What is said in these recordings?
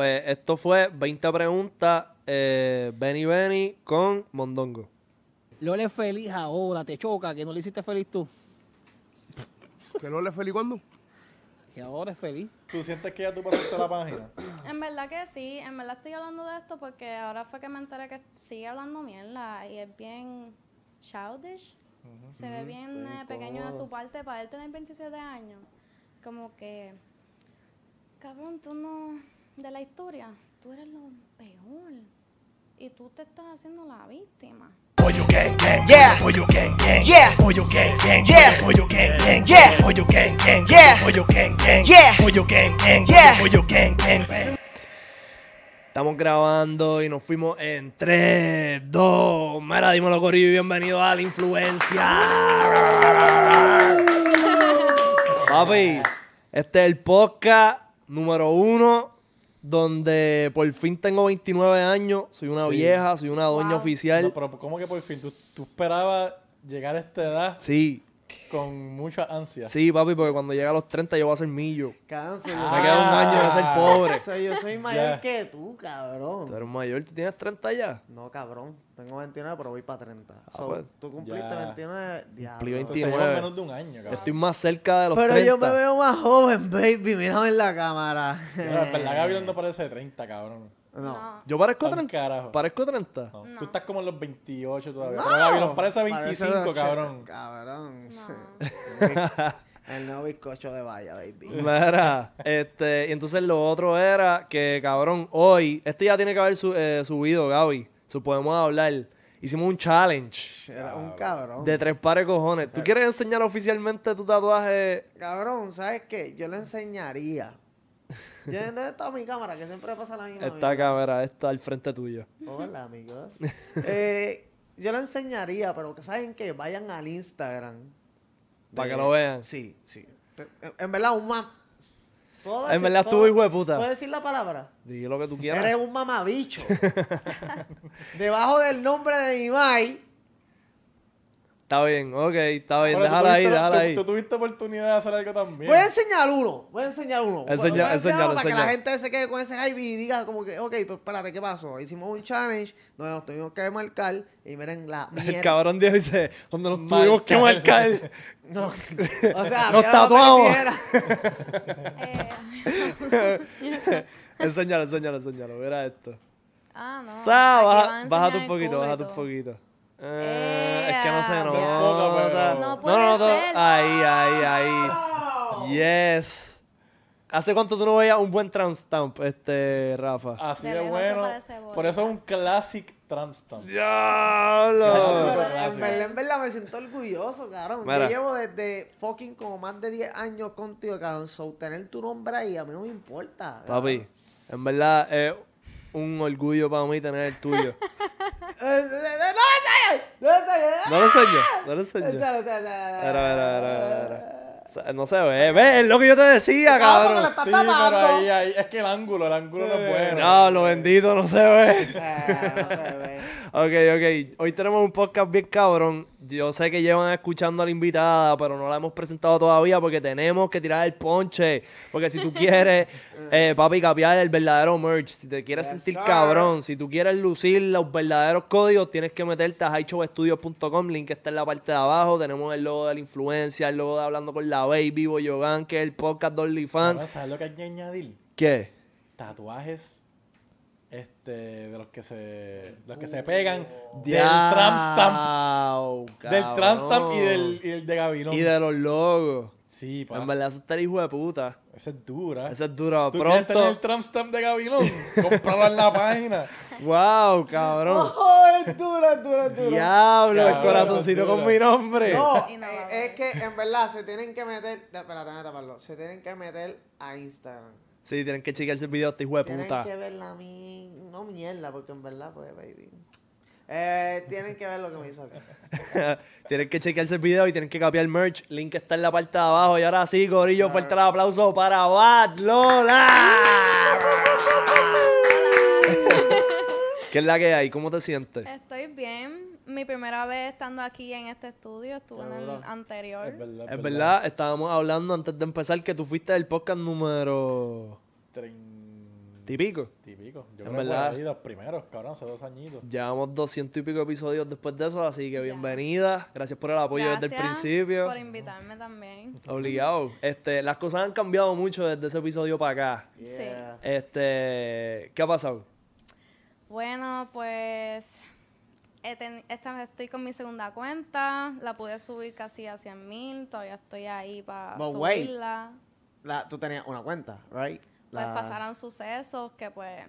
Pues esto fue 20 preguntas, eh, Benny Benny con Mondongo. Lole es feliz ahora, te choca, que no le hiciste feliz tú. ¿Que no le feliz cuándo? Que ahora es feliz. ¿Tú sientes que ya tú pasaste la página? En verdad que sí, en verdad estoy hablando de esto porque ahora fue que me enteré que sigue hablando mierda y es bien childish. Se ve bien eh, pequeño de su parte para él tener 27 años. Como que, cabrón, tú no, de la historia, tú eres lo peor y tú te estás haciendo la víctima. Pollo gang gang, yeah. Pollo gang gang, yeah. Pollo gang gang, yeah. Pollo gang gang, yeah. Pollo gang gang, yeah. Pollo gang gang, yeah. Pollo gang gang, yeah. Pollo gang gang. Estamos grabando y nos fuimos en 3, 2. Mira, dímelo, Corillo, y bienvenido a la influencia. Papi, este es el podcast número uno donde por fin tengo 29 años. Soy una Sí. vieja, soy una doña oficial. No, pero ¿cómo que por fin? ¿Tú, tú esperabas llegar a esta edad Sí, con mucha ansia? sí, papi, porque cuando llegue a los 30 yo voy a ser millo. Cabrón, soy- Me queda un año de ser pobre. soy- yo soy mayor Ya. que tú, Tú cabrón. eres mayor, tú tienes 30 ya. No, cabrón. Tengo 29, pero voy para 30. Ah, So, pues. tú cumpliste Ya. 29. Cumplí diablo. 20. Entonces 29. menos de un año, cabrón. Estoy más cerca de los Pero 30. yo me veo más joven, baby. Mírame en la cámara. Pero Es verdad, Gabriel no parece de 30, cabrón. No. Yo parezco Pa' un 30. carajo. Parezco 30. No, No. Tú estás como en los 28 todavía. No. Pero Gabriel parece 25, Parece- cabrón. Cabrón. No. El nuevo bizcocho de valla, baby. Mira, este, y entonces lo otro era que, cabrón, hoy, este ya tiene que haber su- eh, subido, Gaby. Su podemos hablar. Hicimos un challenge Era un cabrón. de tres pares de cojones. ¿Tú quieres enseñar oficialmente tu tatuaje? Cabrón, ¿sabes qué? Yo le enseñaría. Yo, ¿Dónde está mi cámara? Que siempre pasa la misma. Esta cámara, esta al frente tuyo. Hola, amigos. Eh, yo le enseñaría, pero que saben que vayan al Instagram. Para que lo vean. Sí, sí. En, verdad, un mam... ¿Puedo En verdad estuvo hijo de puta. ¿Puedo decir la palabra? Di lo que tú quieras. Eres un mamabicho. Debajo del nombre de mi mai, Está bien, ok, está bien. Tú Déjala ahí, déjala tú- ahí. Tú tuviste oportunidad de hacer algo también. voy a enseñar uno. Voy a enseñar uno. Enseña- Voy a enseñar enséñalo, uno para que la gente se quede con ese hype y diga como que, ok, pues espérate, ¿qué pasó? Hicimos un challenge donde nos tuvimos que marcar y miren la mierda. El cabrón Dios dice, donde nos tuvimos que Marcar. No, o sea, Nos tatuamos. pendiera. Enséñalo, enséñalo, enséñalo. Mira esto. ah, no. Sa, baja- bájate un poquito, bájate un poquito. Eh, es que no se nota. pero- No puede no, ser. Ahí, ahí, ahí. Yes. ¿Hace cuánto tú no veías un buen tramp stamp, este, Rafa? Así De bueno. Por eso es un classic tramp stamp. ¡Diablo! En verdad, en verdad me siento orgulloso, cabrón. Mira. Yo llevo desde fucking como más de 10 años contigo, cabrón. So, tener tu nombre ahí a mí no me importa. Papi, en verdad es un orgullo para mí tener el tuyo. Eh, eh, eh, ¡No! ¡No me enseñes! No lo enseño, no lo No se ve, ve, es lo que yo te decía, Cabrón, lo Sí, pero ahí, ahí, es que el ángulo, el ángulo no es bueno. Diablo, bendito, no se ve. Eh, no se ve. Ok, ok. Hoy tenemos un podcast bien cabrón. Yo sé que llevan escuchando a la invitada, pero no la hemos presentado todavía porque tenemos que tirar el ponche. Porque si tú quieres, eh, papi, capiar el verdadero merch, si te quieres Yes, sentir sir. cabrón, si tú quieres lucir los verdaderos códigos, tienes que meterte a highshowstudios.com. Link está en la parte de abajo. Tenemos el logo de la influencia, el logo de Hablando con la Baby, Boyogan, que es el podcast de OnlyFans. ¿Sabes lo que hay que añadir? ¿Qué? Tatuajes este, de los que se, de los que se pegan del tramp stamp. Del tramp stamp y del, y del de Gavilón. Y de los logos. Sí, pa. En verdad, eso está el hijo de puta. Esa es dura. Esa es dura. ¿Tú quieres tener el Pronto. tramp stamp de Gavilón? Comprarlo en la página. Wow, cabrón. Oh, es dura, es dura, es dura. Diablo, el corazoncito con mi nombre. No, es que en verdad se tienen que meter. Espérate, déjame taparlo. Se tienen que meter a Instagram. Sí, tienen que chequearse el video de este hijo de Tienen puta. que ver la mi... No mierda, porque en verdad, pues, baby. Eh, tienen que ver lo que me hizo acá. tienen que chequearse el video y tienen que copiar el merch. Link está en la parte de abajo. Y ahora sí, Corillo, fuerte el aplauso para Bad Lola. ¿Qué es la que hay? ¿Cómo te sientes? Estoy bien. Mi primera vez estando aquí en este estudio, estuve en el anterior. Es verdad. Es verdad, estábamos hablando antes de empezar que tú fuiste del podcast número Trein- Típico. Típico. Yo En creo que verdad. ahí los primeros, cabrón, hace dos añitos. Llevamos 200 y pico episodios después de eso, así que bienvenida. Gracias por el apoyo desde el Gracias principio. por invitarme también. Obligado. Este, las cosas han cambiado mucho desde ese episodio para acá. Yeah. Este, ¿qué ha pasado? Bueno, pues esta vez estoy con mi segunda cuenta. La pude subir casi a 100 mil. Todavía estoy ahí para subirla. La- tú tenías una cuenta, right? Pues pasaron sucesos que pues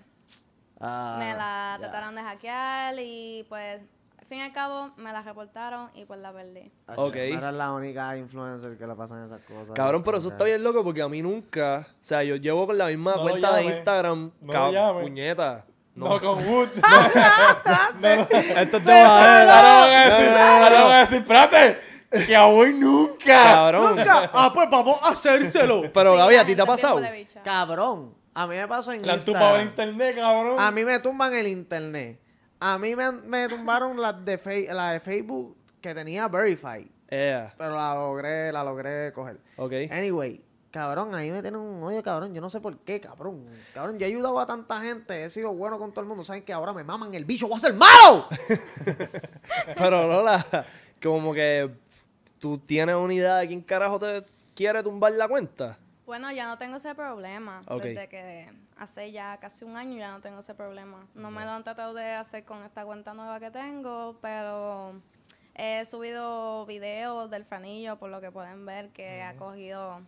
ah, me la ya. trataron de hackear y pues al fin y al cabo me la reportaron y pues la perdí. Ok. Eres la única influencer que le pasan esas cosas. Cabrón, pero eso está bien loco porque a mí nunca, o sea, yo llevo con la misma No cuenta de. Instagram, No cab- puñeta. No, con Wood. Esto es de Ahora van a decir, ahora van a decir, espérate, que a hoy nunca. Cabrón. Ah, pues vamos a hacérselo. Pero Sí, Gaby, la ¿a ti te ha pasado? Cabrón, a mí me pasó en La han tumbado en Instagram. internet, cabrón. A mí me tumban el internet. A mí me, me tumbaron las de, Fe- la de Facebook que tenía Verify. Yeah. Pero la logré, la logré coger. Ok. Anyway, cabrón, ahí me tienen un odio, cabrón. Yo no sé por qué, cabrón. Cabrón, yo he ayudado a tanta gente, he sido bueno con todo el mundo. Saben que ahora me maman el bicho, voy a ser malo. Pero Lola, como que tú tienes una idea de quién carajo te quiere tumbar la cuenta. Bueno, ya no tengo ese problema. Ok. Desde que hace ya casi un año ya no tengo ese problema. No me lo han tratado de hacer con esta cuenta nueva que tengo, pero he subido videos del fanillo, por lo que pueden ver, que ha cogido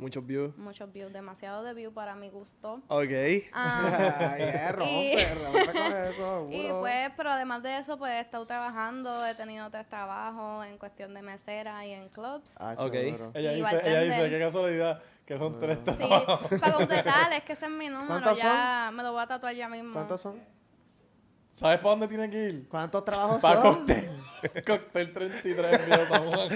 Muchos views. muchos views, demasiado de views para mi gusto. Ok. Ah, Ay, eh, rompe, Y- rompe con eso, y pues, pero además de eso, pues he estado trabajando, he tenido tres trabajos en cuestión de mesera y en clubs. Ah, Ok. Ella dice, ella dice, qué casualidad, que son tres Sí, trabajos. para completar, es que ese es mi número, ¿Cuántos ya me lo voy a tatuar ya mismo. ¿Cuántos son? ¿Sabes para dónde tiene que ir? ¿Cuántos trabajos Para son? Cóctel. Cóctel 33 en San Juan.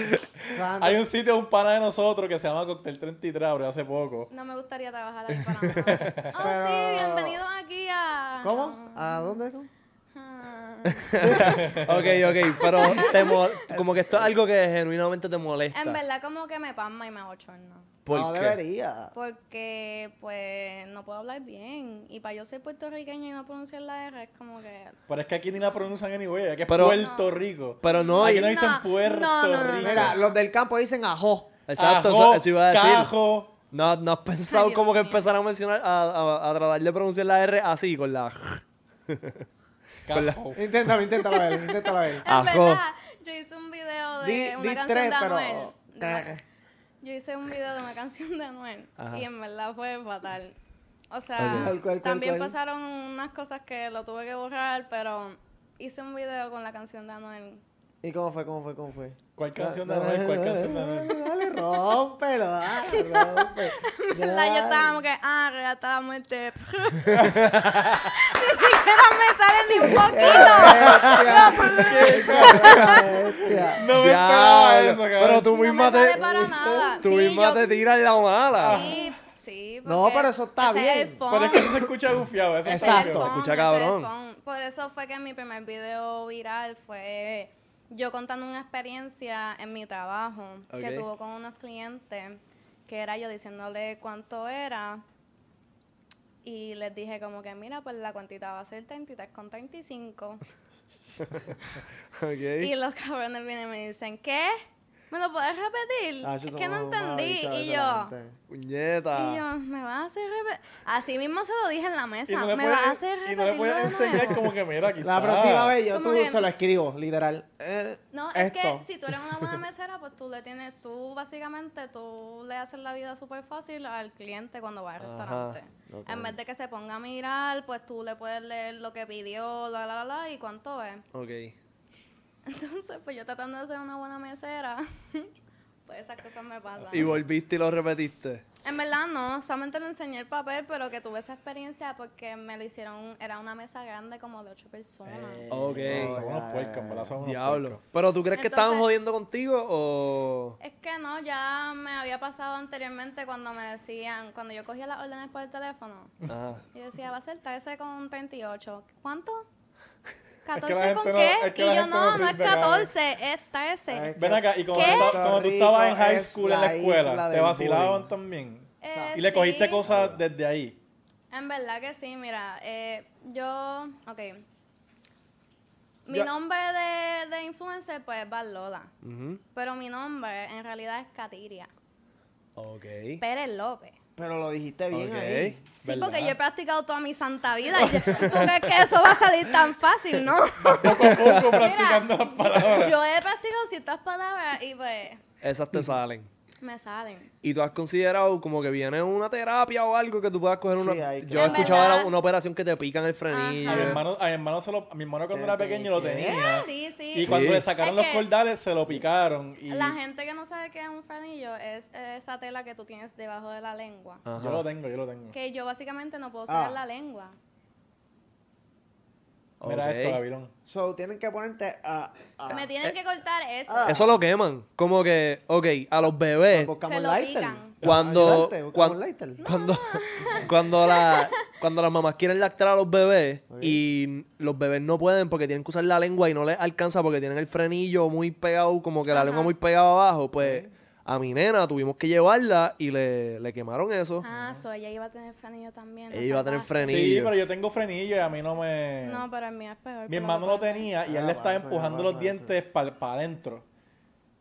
Hay un sitio, un pana de nosotros que se llama Cóctel 33, abrió hace poco. No me gustaría trabajar ahí para nada. Oh, Pero- sí, bienvenidos aquí a... ¿Cómo? ¿A dónde? Ah. Ok, ok. Pero te mo- como que esto es algo que genuinamente te molesta. En verdad como que me pasma y me abochorna. ¿Por no qué? debería. Porque, pues, no puedo hablar bien. Y para yo ser puertorriqueña y no pronunciar la R es como que... Pero es que aquí ni la pronuncian anyway, aquí es Pero- Puerto Rico. Pero no, Aquí no dicen Puerto no, no, no, Rico. Mira, los del campo dicen ajo. Exacto, Ajo, eso, eso iba a decir. Cajo. No, no has pensado Ay, como que empezar a mencionar, a, a- a tratar de pronunciar la R así, con la... Cajo. Inténtalo, inténtalo ver, inténtalo ver. En Ajo. verdad, yo hice un video de Di, una di canción tres, de pero... Anuel. de Yo hice un video de una canción de Anuel Ajá. y en verdad fue fatal. O sea, Ok. ¿Cuál, cuál, cuál, también pasaron unas cosas que lo tuve que borrar, pero hice un video con la canción de Anuel. ¿Y cómo fue, cómo fue, cómo fue? ¿Cuál canción de Anuel? ¿Cuál canción de Anuel? Dale, rómpelo, dale, rompe. Dale. estaba como que, ah, regata la muerte. ni siquiera me sale ni un poquito. No me esperaba eso, cabrón. Pero tú No me misma sale te... para nada. Tú misma te tiras la mala. Sí, sí. No, pero eso está bien. Pero es que eso se escucha gufiado, eso Exacto. fun, Escucha ese es el cabrón. Por eso fue que mi primer video viral fue yo contando una experiencia en mi trabajo que tuvo con unos clientes, que era yo diciéndole cuánto era. Y les dije como que, mira, pues la cuantita va a ser 33 con 35. Ok. Y los cabrones vienen y me dicen, ¿qué? ¿Me lo puedes repetir? Ah, es que no entendí. Y yo. Puñeta. y yo, ¿me vas a hacer repetir? Así mismo se lo dije en la mesa. Y no ¿Me vas a hacer y repetir? no le puedes enseñar como que mira aquí La está. próxima vez yo tú que- se lo escribo, literal. Eh, No, es esto. que si tú eres una buena mesera, pues tú le tienes, tú básicamente, tú le haces la vida súper fácil al cliente cuando va al Ajá, restaurante. En vez de que se ponga a mirar, pues tú le puedes leer lo que pidió, la, la, la, la, y cuánto es. Ok. Entonces, pues yo tratando de ser una buena mesera, pues esas cosas me pasan. Y volviste y lo repetiste. En verdad no, solamente le enseñé el papel, pero que tuve esa experiencia porque me lo hicieron, era una mesa grande como de ocho personas. Ok. No, son unos ya, puercos, verdad son unos Diablo. puercos. Pero tú crees que estaban jodiendo contigo o... Es que no, ya me había pasado anteriormente cuando me decían, cuando yo cogía las órdenes por el teléfono, Ajá. y decía, va a ser 13 con 38. ¿Cuánto? La ¿14 gente con no- qué? es que y yo, no, no es sirve, cabrón. 14, es 13. Ay, Ven acá, y cuando, ¿Qué? tú, estabas en high school en la la escuela, ¿te vacilaban bullying. también? Eh, Y le cogiste sí. cosas desde ahí. En verdad que sí, mira, eh, yo, ok. Mi Yo- nombre de, de influencer, pues, es Lola. Ujú. Pero mi nombre, en realidad, es Katiria. Ok. Pérez López. Pero lo dijiste bien Ok. ahí. Sí, ¿Verdad? porque yo he practicado toda mi santa vida. y yo- ¿Tú crees que eso va a salir tan fácil, no? Poco a poco practicando las palabras. Yo he practicado ciertas palabras y pues Esas te salen. Me salen. ¿Y tú has considerado como que viene una terapia o algo que tú puedas coger una... Sí, hay que- Yo he escuchado verdad. una operación que te pican el frenillo. A mi hermano, a mi hermano, se lo, a mi hermano cuando ¿Qué- era pequeño lo tenía. Sí, sí. Y cuando le sacaron Es los cordales, se lo picaron. Y La gente que no sabe qué es un frenillo es esa tela que tú tienes debajo de la lengua. Ajá. Yo lo tengo, yo lo tengo. Que yo básicamente no puedo sacar Ah. la lengua. Mira esto, Gavirón. So, tienen que ponerte a... a- Me tienen que cortar eso. ah. Eso lo queman. Como que, ok, a los bebés, Buscamos Se lo lighter. pican. cuando, Ayudarte, buscamos cuan- lighter. cuando, cuando, la, cuando las mamás quieren lactar a los bebés y los bebés no pueden porque tienen que usar la lengua y no les alcanza porque tienen el frenillo muy pegado, como que la lengua muy pegada abajo, pues a mi nena tuvimos que llevarla y le, le quemaron eso. Ah, so ella iba a tener frenillo también. Ella iba a tener frenillo. Sí, pero yo tengo frenillo y a mí no me... No, pero el mío es peor. Mi hermano lo tenía y Ah, él le estaba empujando los dientes para adentro.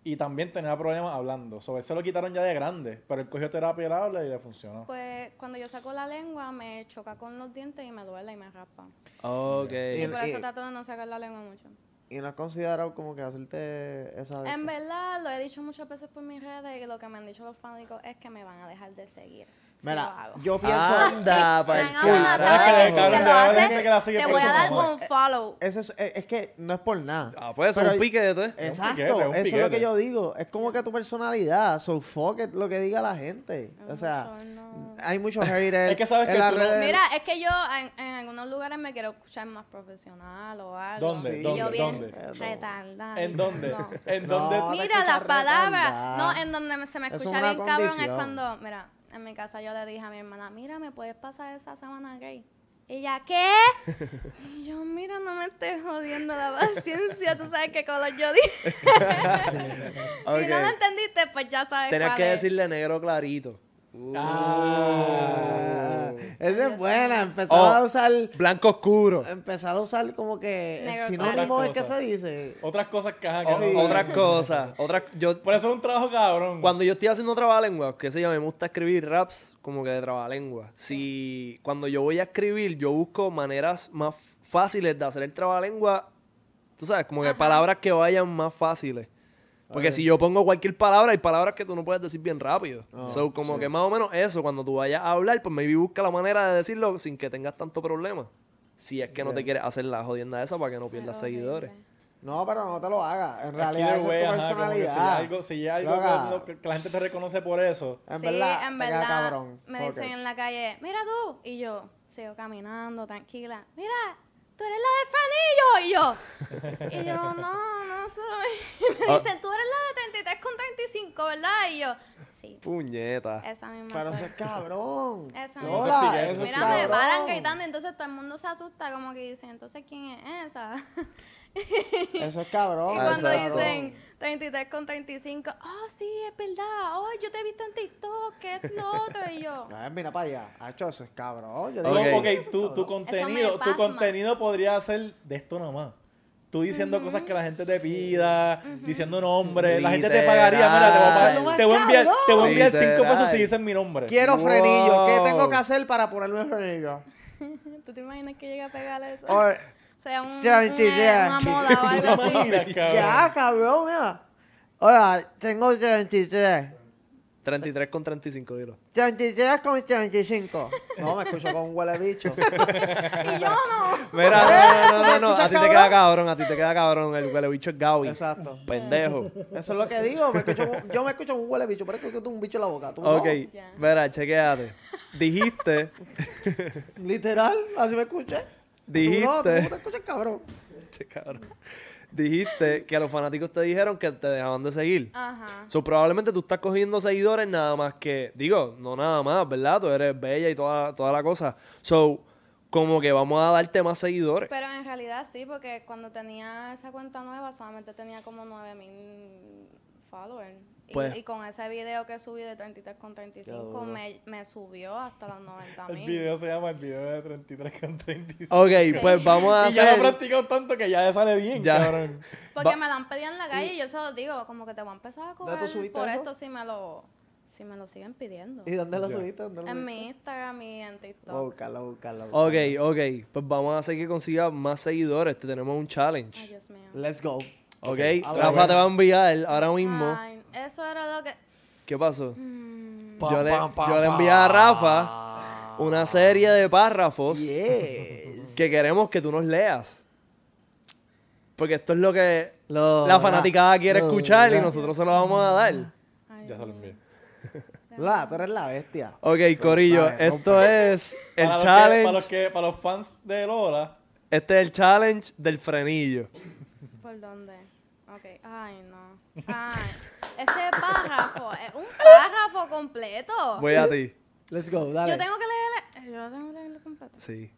Y también tenía problemas hablando. Sobre eso lo quitaron ya de grande. Pero él cogió terapia y él habla y le funcionó. Pues cuando yo saco la lengua me choca con los dientes y me duele y me raspa. Ok. Y por y- eso trato de no sacar la lengua mucho. Y no has considerado como que hacerte esa... En verdad, lo he dicho muchas veces por mis redes y lo que me han dicho los fanáticos es que me van a dejar de seguir. Mira, yo pienso... Anda, carajo. de que si Cabrón, te voy a dar un follow. Ese es, es- es que no es por nada. Ah, pues eso es Pero- un piquete. Exacto, piquete, un eso es lo que yo digo. Es como que tu personalidad, so fuck it, lo que diga la gente. O sea. Hay muchos haters. Es que sabes en que las tú no- redes. Mira, es que yo en, en algunos lugares me quiero escuchar más profesional o algo. ¿Dónde? Y ¿Dónde? yo bien ¿Dónde? retardada. ¿En dónde? No. ¿En No, dónde? te Mira las palabras. No, en donde se me es escucha bien cabrón es cuando, mira, en mi casa yo le dije a mi hermana, mira, ¿me puedes pasar esa sábana gay? Y ella, ¿qué? y yo, mira, no me estés jodiendo la paciencia, tú sabes qué color yo dije. Si no lo entendiste, pues ya sabes Tenías cuál que es. decirle negro clarito. Ah, esa es buena. Empezar Oh. a usar. Blanco oscuro. Empezar a usar como que Negro sinónimo es que se dice. Otras cosas que, ajá, que O- no- Otra cosa. Otra, yo, Por eso es un trabajo cabrón. Cuando yo estoy haciendo trabalengua, que se llama, me gusta escribir raps como que de trabalengua. Si cuando yo voy a escribir, yo busco maneras más fáciles de hacer el trabalengua, tú sabes, como que palabras que vayan más fáciles. Porque si yo pongo cualquier palabra, hay palabras que tú no puedes decir bien rápido. so, como que más o menos eso, cuando tú vayas a hablar, pues maybe busca la manera de decirlo sin que tengas tanto problema. Si es que no te quieres hacer la jodienda esa para que no pierdas Pero seguidores. No, pero no te lo hagas. En realidad, es tu ajá, como que si hay personalidad. algo, si algo Loca. que, lo- que la gente te reconoce por eso. En sí, verdad, en verdad, cabrón. me dicen it. en la calle, mira tú, y yo sigo caminando tranquila, mira, tú eres la de Fanillo, y yo, y yo, no, no soy, y me dicen, tú eres la de 33 con 35, ¿verdad? Y yo, sí, Puñeta. esa misma Pero soy. eso es cabrón. Esa No, misma. eso es Lola, piquete, eso es Mira, me paran cabrón. gritando, entonces todo el mundo se asusta, como que dicen, entonces, ¿quién es esa? Eso es cabrón. Y cuando exacto. dicen 33 con 35, oh, sí, es verdad, oh, yo te he visto en TikTok, que es lo otro, y yo, Ay, mira para allá. Hacho, eso es cabrón. Yo digo, Ok. ok, tu, tu contenido, tu contenido podría ser de esto nomás. Tú diciendo cosas que la gente te pida, diciendo nombres, la gente te pagaría, mira, te voy a, pagar- te voy a enviar, te voy a enviar cinco pesos si dices mi nombre. Quiero frenillo. ¿Qué tengo que hacer para ponerme el frenillo? ¿tú te imaginas que llegue a pegarle eso? Oye, O sea, un, Ya, un, eh, ya. una moda o algo así. Mira, cabrón. ya, cabrón, mira. Oiga, tengo 33. 33 con 35, dilo. 33 con 35. No, me escucho con un huele bicho. Y yo no. Mira, no, no, no, no, ¿Me no, a ti te queda cabrón, a ti te queda cabrón, el huele bicho es Gaby. Exacto. Pendejo. Eso es lo que digo. Me escucho, con- yo me escucho con un huele bicho. Parece que tengo un bicho en la boca. ¿Tú no? Ok, Ya. mira, chequéate. Dijiste, Literal, así me escuché. Tú no, tú dijiste, no te escuchas, cabrón. Este cabrón. dijiste que a los fanáticos te dijeron que te dejaban de seguir. Ajá. So, probablemente tú estás cogiendo seguidores nada más que, digo, no nada más, ¿verdad? Tú eres bella y toda, toda la cosa. So, como que vamos a darte más seguidores. Pero en realidad sí, porque cuando tenía esa cuenta nueva solamente tenía como 9000 followers. Y, Pues- y con ese video que subí de 33 con 35 duro. me, me subió hasta los 90 El mil. video se llama el video de 33 con 35. Ok, pues vamos a Y ya lo he practicado tanto que ya le sale bien, Ya. cabrón. Porque Va- me lo han pedido en la calle y yo se los digo, como que te voy a empezar a ¿Dónde cobrar tú subiste por eso? esto si me lo, si me lo siguen pidiendo. ¿Y dónde lo Ya. subiste? ¿Dónde lo En mi Instagram y en TikTok. Buscarlo, buscarlo. Ok, ok. Pues vamos a hacer que consiga más seguidores. Te tenemos un Ay, challenge. Dios mío. Let's go. Ok, Ah, Rafa te va a enviar ahora mismo. Ay, eso era lo que... ¿Qué pasó? Mm, Yo le, yo le envié a Rafa una serie de párrafos Yes. que queremos que tú nos leas. Porque esto es lo que Lo- la fanaticada quiere lo- escuchar y nosotros se lo vamos a dar. ay, Ya se lo envié. La, tú eres la bestia. Ok, Corillo, esto es el Para los que- challenge. para, los que, para los fans de Lola, Este es el challenge del frenillo. ¿Por dónde? Ok, ay, no. Ay, ese párrafo es un párrafo completo. Voy a ti. Let's go, dale. Yo tengo que leerlo. Yo tengo que leerlo completo. Sí.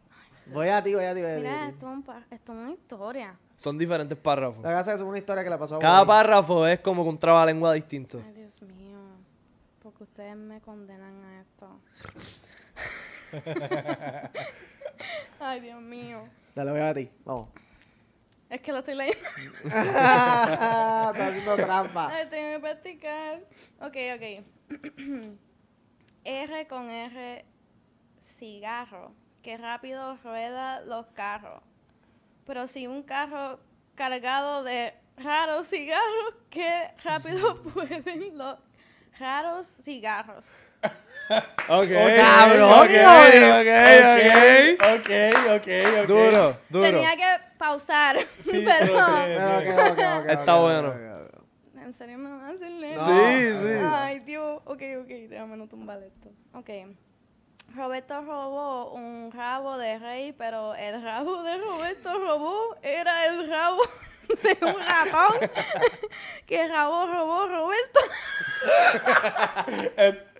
Voy a ti, voy a ti, voy a ti. Mira, esto es, un par- esto es una historia. Son diferentes párrafos. La casa es una historia que le pasó a Cada Bonnie. párrafo es como un trabalengua distinto. Ay, Dios mío. Porque ustedes me condenan a esto. Ay, Dios mío. Dale, voy a ti. Vamos. Es que lo estoy leyendo. Está haciendo trampa. Ay, tengo que practicar. Ok, ok. R con R, cigarro. Que rápido rueda los carros. Pero si un carro cargado de raros cigarros, qué rápido pueden los raros cigarros. Ok. cabrón, Ok, ok, ok. ok, ok, ok. Duro, duro. Tenía que pausar. Sí, pero Está bueno. ¿En serio me van a hacer leer? Sí, sí. Ay, Dios. Ok, ok, déjame no tumbar esto. Ok. Roberto robó un rabo de rey, pero el rabo de Roberto robó era el rabo de un ratón que rabo robó Roberto.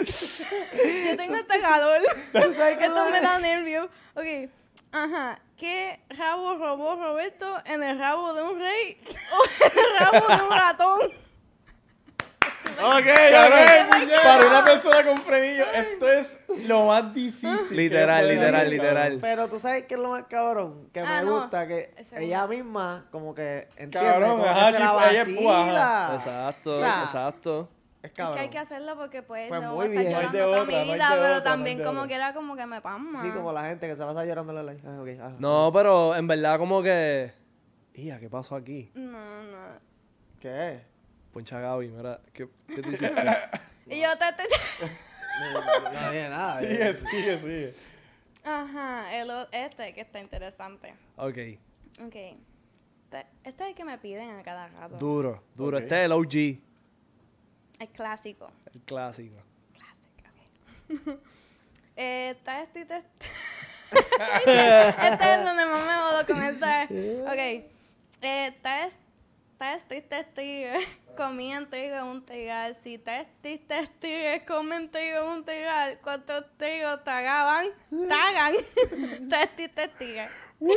Yo tengo este calor. Esto me da nervio. Ok. Ajá. ¿Qué rabo robó Roberto en el rabo de un rey o en el rabo de un ratón? Ok, Cabrón, para una persona con frenillo, esto es lo más difícil. Literal, literal, literal. cabrón. Pero tú sabes que es lo más cabrón, que Ah, me no. gusta, que Ese ella misma como que entiende, Cabrón, como que ajá, se la chico, ella es púa, vacila. Exacto, O sea, exacto. Es Es que hay que hacerlo porque pues, Pues no muy voy a estar bien. No hay llorando de toda otra, mi no hay de vida, otra, pero no hay también de como otra. quiera como que me pasma. Sí, como la gente que se pasa llorando la like. Ah. No, pero en verdad como que... Ia, ¿qué pasó aquí? No, no. ¿Qué? Poncha Gaby, mira, ¿qué, qué tú hiciste? Y yo te... te- No, había nada. Sigue, eh. sigue, sigue. Ajá, el, o- este que está interesante. ok, Ok. Este, este es el que me piden a cada rato. duro, duro. Este es el OG, El clásico. el clásico. Clásico, ok. eh, está este y te- Este es donde más me jodo con este. Ok. Eh, está es- está este tigre comían un trigal. Si tres tigres comen trigo en un trigal, ¿cuántos trigos tragaban? Tragan. Tres tigres. Ese,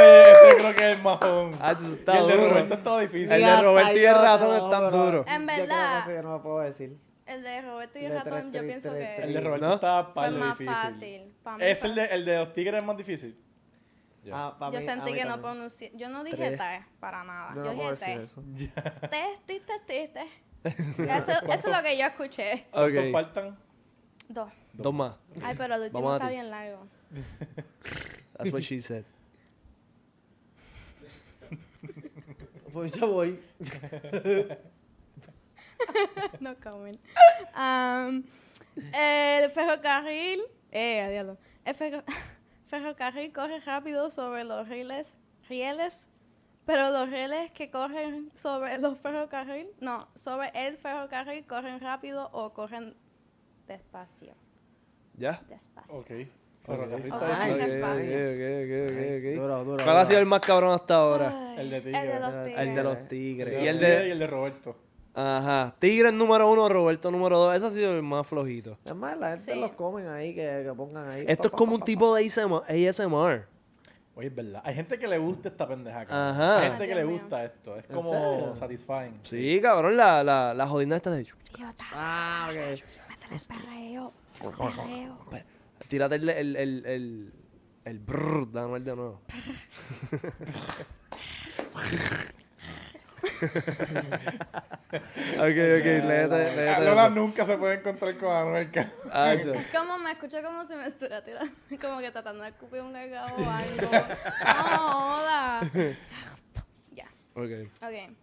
ese creo que es el majón. Ah, eso está y el de duro. Roberto estaba difícil. El de Roberto y el yo ratón están duros. En Yo creo que verdad. eso yo no lo puedo decir. El de Roberto y El ratón, yo pienso tres, que El de Roberto de más difícil. fácil. Pa' mí Es el de, el de los tigres más difícil. Ah, Yo mí- sentí que no pronuncié. Yo no dije Tres. te para nada. Yo Yo, no puedo dije te. eso. Te, te, te. Eso, eso es lo que yo escuché. ¿Cuántos faltan? Dos. dos más. Ay, pero el último está bien largo. That's what she said. Pues yo voy. no comen. Um, el ferrocarril. Eh, diablo. El ferro- ferrocarril corre rápido sobre los rieles, rieles. Pero los rieles que corren sobre los ferrocarril, no, sobre el ferrocarril corren rápido o corren despacio. ¿Ya? Despacio. Ok. Ferrocarril Ok. está Ay, Ok, difícil. ok, despacio. ok, ok, ok, Nice. ok. Duro, duro, ¿Cuál ha sido el más cabrón hasta ahora? El de El de tigre. los El de tigres. los tigres. Y el tigres de... y el de Roberto. Ajá. Tigres número uno, Roberto número dos. Ese ha sido el más flojito. Es más, la gente Sí. los comen ahí, que, que pongan ahí. Esto es como un tipo de ASMR. ASMR. Oye, es verdad. Hay gente que le gusta esta pendeja. cabrón. Ajá. Hay gente Ay, que le Dios mío. gusta esto. Es ¿En como serio? satisfying. Sí, cabrón, la, la, la jodida esta de hecho. Ah, ok. métele perreo, perreo. Tírate el, el, el, el, el brrr, de Anuel de nuevo. ok, ok, léete, léete. Lola eso. nunca se puede encontrar con Anuel. Hacho. Como me escucho como si me estuviera tirando, como que tratando de escupir un gargado o algo. No, joda. Ya, Ok. ok.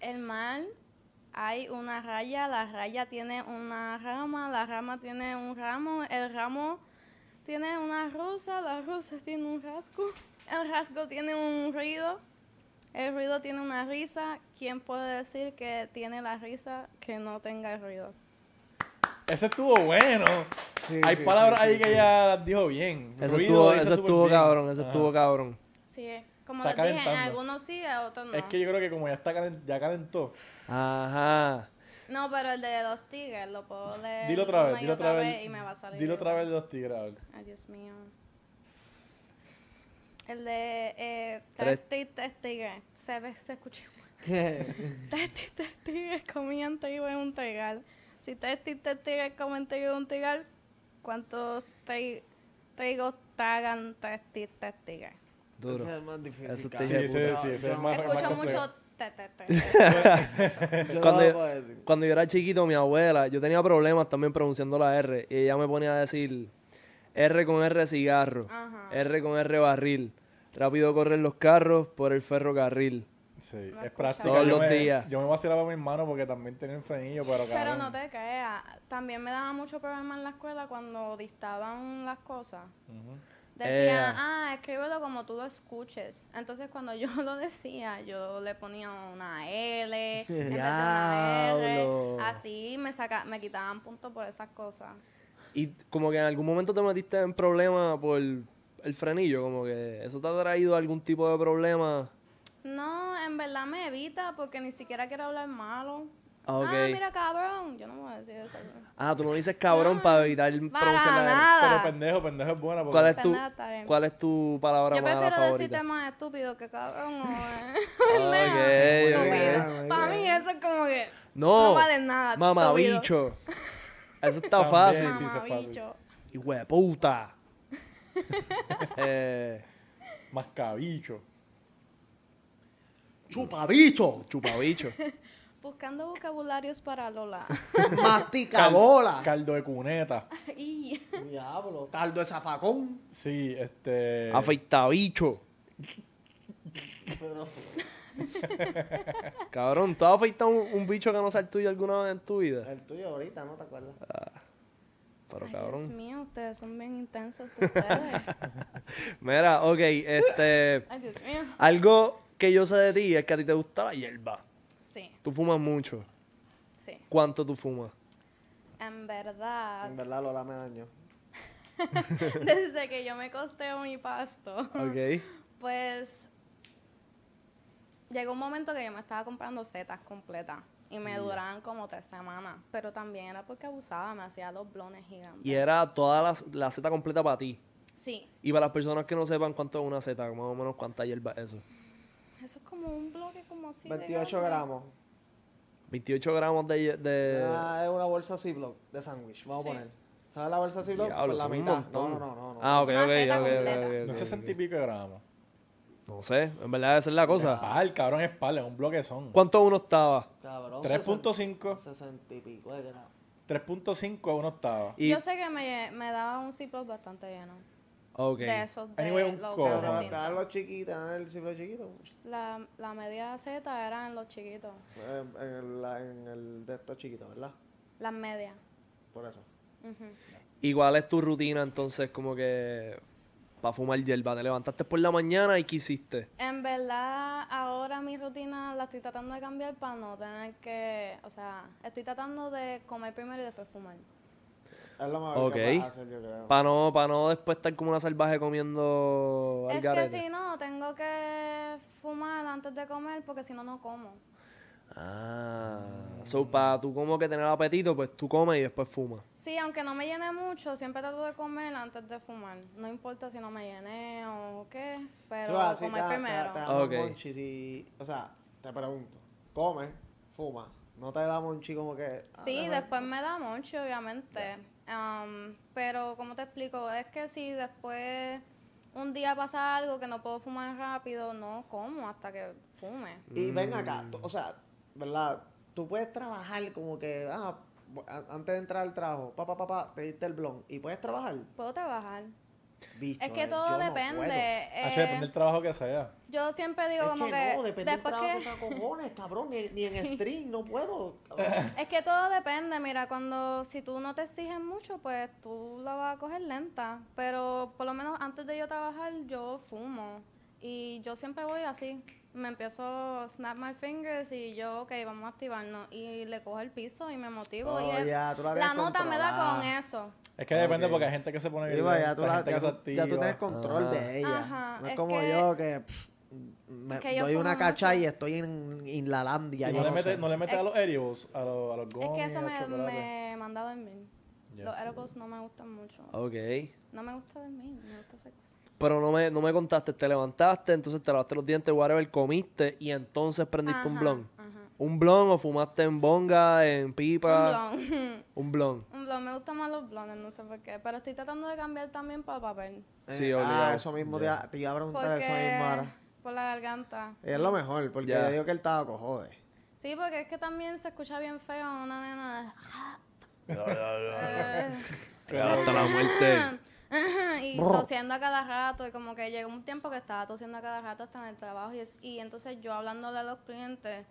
El mal, hay una raya, la raya tiene una rama, la rama tiene un ramo, el ramo tiene una rosa, la rosa tiene un rasgo, el rasgo tiene un ruido, el ruido tiene una risa. ¿Quién puede decir que tiene la risa que no tenga ruido? Ese estuvo bueno. Sí, Hay sí, palabras sí, ahí sí, que sí. ella las dijo bien. Eso Ruido estuvo, bien. cabrón, eso Ajá. estuvo cabrón. Sí, como Está les dije, algunos sí, en otros no. Es que yo creo que como ya está calen- ya calentó. Ajá. No, pero el de los tigres lo puedo leer Dilo otra vez, una y dilo otra vez. y me va a salir. Dilo otra vez de los tigres. a ver. Ay, Dios mío. El de eh, Tres. tres ti- tres tigres. Se ve, se escucha igual. Tres tres tigres comían trigo en un trigal. Si tres ti- tres tigres comen trigo en un trigal, ¿cuántos tri- trigos tragan tres tigres? Duro. Ese es el más difícil. Eso te cabrón. dije, Sí, ese- Yo- sí, ese yo es no- más- Escucho consejo. mucho yo Cuando yo-. Cuando era chiquito, mi abuela, yo tenía problemas también pronunciando la R. Y ella me ponía a decir R con R cigarro, Ajá. R con R barril. Rápido corren los carros por el ferrocarril. Sí, es práctica. Todos yo los me, días. Yo me vacilaba a mi hermano porque también tenía el frenillo, pero Pero cabrón. no te creas, también me daba mucho problema en la escuela cuando dictaban las cosas. Ujú. Decían, Eh. ah, escríbelo como tú lo escuches. Entonces cuando yo lo decía, yo le ponía una L en vez de una R. Así me saca, me quitaban puntos por esas cosas. Y como que en algún momento te metiste en problemas por el frenillo, como que eso te ha traído algún tipo de problema. No, en verdad me evita porque ni siquiera quiero hablar malo. Ah, ok. Ah, mira, cabrón. Yo no voy a decir eso. Ah, tú no dices cabrón No, para evitar para pronunciar nada. Pero pendejo, pendejo es buena porque ¿Cuál es tu, cuál es tu palabra Yo prefiero favorita? decirte más estúpido que cabrón. o, eh, Ok, ok. Bueno, Para mí eso es como que No, no vale nada. mamabicho. Eso está También. fácil. Sí, es fácil. Mamabicho. Hijo de puta. eh, mascabicho. Chupabicho. chupabicho. Buscando vocabularios para Lola. Masticabola. Caldo de cuneta. Y- Diablo. Caldo de zafacón. Sí, este. Afeitabicho. Pero, Cabrón, ¿tú has afeitado un, un bicho que no sea el tuyo alguna vez en tu vida? el tuyo ahorita, ¿no te acuerdas? Pero Ay, Dios cabrón. mío, ustedes son bien intensos ustedes. Mira, ok, este. Ay, Dios mío. Algo que yo sé de ti es que a ti te gusta la hierba. Tú fumas mucho. sí. ¿Cuánto tú fumas? En verdad, En verdad, Lola me dañó. desde que yo me costeo mi pasto, Ok. pues llegó un momento que yo me estaba comprando setas completas y me duraban como tres semanas. Pero también era porque abusaba, me hacía los blones gigantes. Y era toda la, la seta completa para ti. Sí, Y para las personas que no sepan cuánto es una seta, más o menos cuánta hierba es eso. eso es como un bloque como así. de 28 grande. gramos. 28 gramos de... de- Ah, es una bolsa Ziploc de sándwich. Vamos Sí. a poner. ¿Sabes la bolsa Ziploc? Diablo, Pues la mitad. No, no, no, no. Ah, ok, ok, ok, No ok, sé, sesenta y ok. pico de gramos. No sé, en verdad esa es la cosa. Pal, cabrón, es pal, es un bloque son. ¿Cuánto uno estaba? Cabrón. 3.5. 60 y pico de gramos. 3.5 a una octava. Y, Yo sé que me, me daba un Ziploc bastante lleno. Ok. De esos de Anyway, un los grandecitos. te dan los chiquitos, el Ziploc chiquito. La, la media Z eran los chiquitos. Eh, En el, la- en el de estos chiquitos, ¿verdad? Las medias. Por eso. Ujú. ¿Y cuál es tu rutina entonces como que para fumar hierba? ¿Te levantaste por la mañana y qué hiciste? En verdad, ahora mi rutina la estoy tratando de cambiar para no tener que. O sea, estoy tratando de comer primero y después fumar. Es lo mejor Ok. que puedes hacer, yo creo. Para no, pa no después estar como una salvaje comiendo al Es que garete. si no, tengo que fumar antes de comer porque si no, no como. Ah. So, para tú como que tener apetito, pues tú comes y después fumas. Sí, aunque no me llene mucho, siempre trato de comer antes de fumar. No importa si no me llené o qué, pero así comer te- te- primero. te da más Ok. monchi si- o sea, te pregunto, comes, fuma, no te da monchi como que... ah, Sí, déjame- después me da mucho, obviamente. Um, pero, como te explico? Es que si después un día pasa algo que no puedo fumar rápido, no como hasta que fume. Y ven acá, tú- o sea, ¿verdad? Tú puedes trabajar como que, ah, a- antes de entrar al trabajo, papá, papá, te diste el blon y puedes trabajar. Puedo trabajar. Bicho, Es que eh, todo no depende. eh, depende del trabajo que sea. yo siempre digo Es como que, que, no, depende del después trabajo que que sea cojones, cabrón, ni, ni en string, no puedo. Es que todo depende, mira, cuando si tú no te exiges mucho, pues tú la vas a coger lenta, pero por lo menos antes de yo trabajar yo fumo y yo siempre voy así, me empiezo a snap my fingers y yo, ok, vamos a activarnos y le cojo el piso y me motivo Oh, y es- ya, tú la la nota me da con eso. Es que depende Ok. porque hay gente que se pone Sí, va, ya, violenta, tú la- gente ya que se ya tú tienes control Ajá. de ella. Ajá, no es es como que- yo que pff, me Es que yo doy una cacha y estoy en Inlandia. Y yo no, le no metes, no le metes Es- a los edibles, a los, a los Es gummies, que eso me, me manda a dormir. Ya. Los edibles no me gustan mucho. Ok. No me gusta dormir, me gusta hacer cosas. Pero no me, no me contaste, te levantaste, entonces te lavaste los dientes, whatever, comiste y entonces prendiste un blon. ajá. ¿Un blon o fumaste en bonga, en pipa? Un blon. Un blon. Un blon, me gustan más los blones, no sé por qué. Pero estoy tratando de cambiar también para papel. Sí, Eh, obligado. Ah, eso mismo te, iba- te iba a preguntar eso mismo ahora. Porque por la garganta. Y es lo mejor, porque Ya. yo digo que el tabaco jode. Sí, porque es que también se escucha bien feo una nena. Eh, Hasta la muerte. y tosiendo a cada rato y como que llegó un tiempo que estaba tosiendo a cada rato hasta en el trabajo y, es- y entonces yo hablándole a los clientes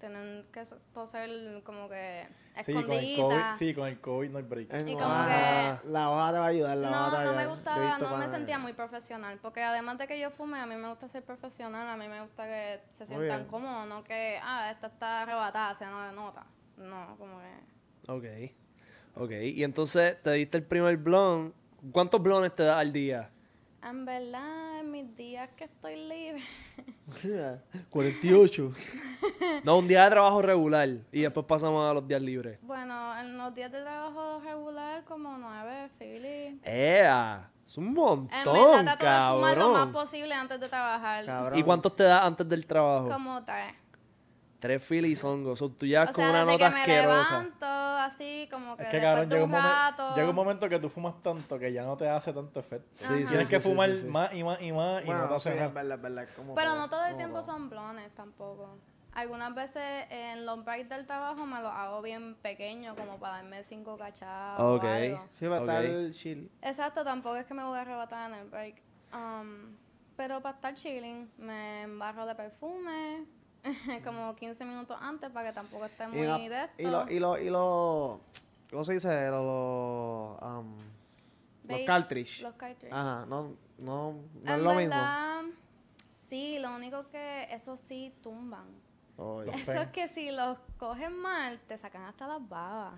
tienen que toser como que Sí, con el COVID, escondidita. sí, con el COVID no hay break. Es Y como, ah, La hoja te va a ayudar, la hoja te va No, a no me ayudar. Yo he gustaba, no me sentía muy profesional, porque además de que yo fume, a mí me gusta ser profesional, a mí me gusta que se sientan cómodos, no que, ah, esta está arrebatada, se no denota. No, como que... Ok. Ok. Y entonces te diste el primer blon. ¿Cuántos blones te das al día? En verdad, en mis días que estoy libre, 48. No, un día de trabajo regular y después pasamos a los días libres. bueno, en los días de trabajo regular, como nueve, Philly. ¡Ea! Es un En montón, verdad, trato de fumar lo más cabrón. posible antes de trabajar. Cabrón. ¿Y cuántos te das antes del trabajo? Como tres. Tres filis hongos. O tú llevas O con sea, una desde nota que me asquerosa. levanto, así, como que Es que cabrón, de llega un momen- rato... llega un momento que tú fumas tanto que ya no te hace tanto efecto. Sí, sí, Tienes sí, que sí, fumar sí, sí. más y más y más y no te hace es nada. verdad, es verdad. es como Pero todo, no todo el tiempo todo. son blones tampoco. Algunas veces en los breaks del trabajo me los hago bien pequeños, como para darme cinco cachados Ok. o algo. Sí, va a estar chill. Exacto, tampoco es que me voy a arrebatar en el break. Um, pero para estar chilling, me embarro de perfume como 15 minutos antes para que tampoco esté muy Y, la- de esto. y lo, y lo, y lo, ¿cómo se dice? Lo, lo, um, los Babes, cartridge. Los cartridge. Ajá, no, no, no es lo mismo. verdad, sí, lo único que eso sí tumban. Los Eso pen. es que si los cogen mal, te sacan hasta las babas.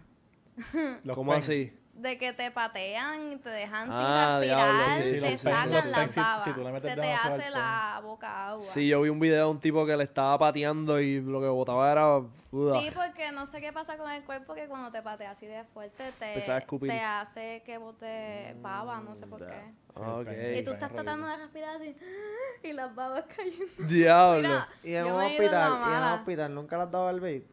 Los ¿Cómo pen. así? De que te patean y te dejan Ah, sin diablo, respirar, sí, sí, te sacan sí, sí. las Si- babas. si tú le metes Se te hace la boca agua. Sí, yo vi un video de un tipo que le estaba pateando y lo que botaba era... Uda. Sí, porque no sé qué pasa con el cuerpo que cuando te patea así de fuerte te, te hace que bote baba, no sé por Mm, qué. Sí, Ah, el ok. pen- Y tú pen estás es tratando de respirar así y las babas cayendo. Diablo. Mira, Y en yo un me he ido en la hospital, y en un hospital, ¿nunca le has dado al vape?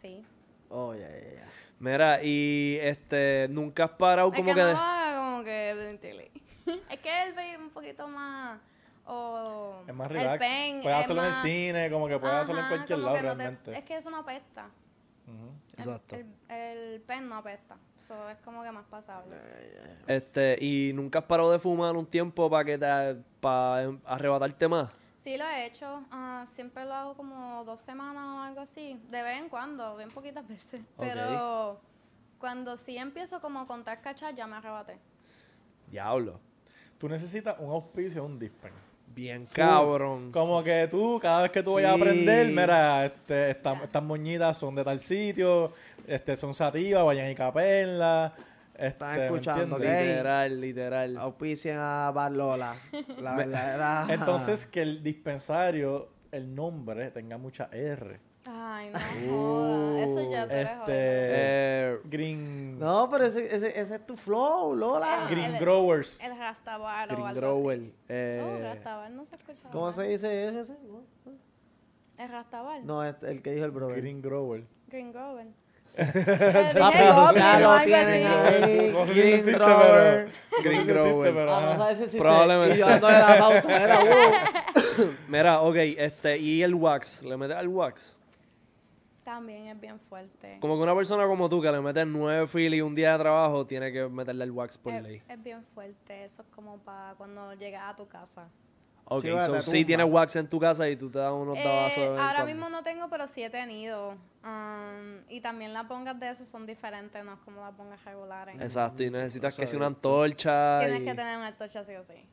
Sí. Oh, ya, ya, ya. Mira, y este, nunca has parado Es como que que... no de- como que. Es que el vape es un poquito más... O Es más el relax. pen Puedes es hacerlo en el cine, como que puedes hacerlo en Ajá, cualquier lado no te- realmente. es que eso no apesta. Exacto. El, el pen no apesta. Eso es como que más pasable. Este, y nunca has parado de fumar un tiempo para que te... para arrebatarte más. Sí lo he hecho. ah, siempre lo hago como dos semanas o algo así. De vez en cuando, bien poquitas veces. Pero cuando sí empiezo como a contar cachas, ya me arrebaté. Diablo. Tú necesitas un auspicio, un dispen. Bien cabrón. Como que tú, cada vez que tú vayas Sí. a aprender, mira, este, esta- estas moñitas son de tal sitio, este, son sativas, vayan y capenla. Están este, ¿me escuchando. Literal, literal. Auspician a Barlola. La verdadera. Entonces, que el dispensario el nombre tenga mucha R. Ay, no joda. Eso ya tú eres. Este. Eh, Green. No, pero ese, ese, ese es tu flow, Lola. Green el- Growers. El Rastabar o Green algo Grower. así. Eh, Oh, Rastabar no se escucha. ¿Cómo se dice ese? ¿El Rastabar? No, es el que dijo el brother. Green Grower. Green Grover. Papi, ya lo tienen ahí. No sé si Green existe, Grower. pero. Green no sé si existe, Grower. pero, Ah, no sabes si existe. Probablemente. Y yo dándole la pauta, era uh. Mira, ok, este, y el wax, ¿le metes al wax? También es bien fuerte. Como que una persona como tú que le metes nueve Philly un día de trabajo, tiene que meterle el wax por Es, ley. es bien fuerte. Eso es como para cuando llegas a tu casa. Ok, so sí tienes wax en tu casa y tú te das unos Eh, dabazos de vez en ahora mismo no tengo, pero sí he tenido. Um, y también las pongas de eso son diferentes, no es como las pongas regulares. Exacto, y necesitas que sea una antorcha. Tienes y- que tener una antorcha sí o sí.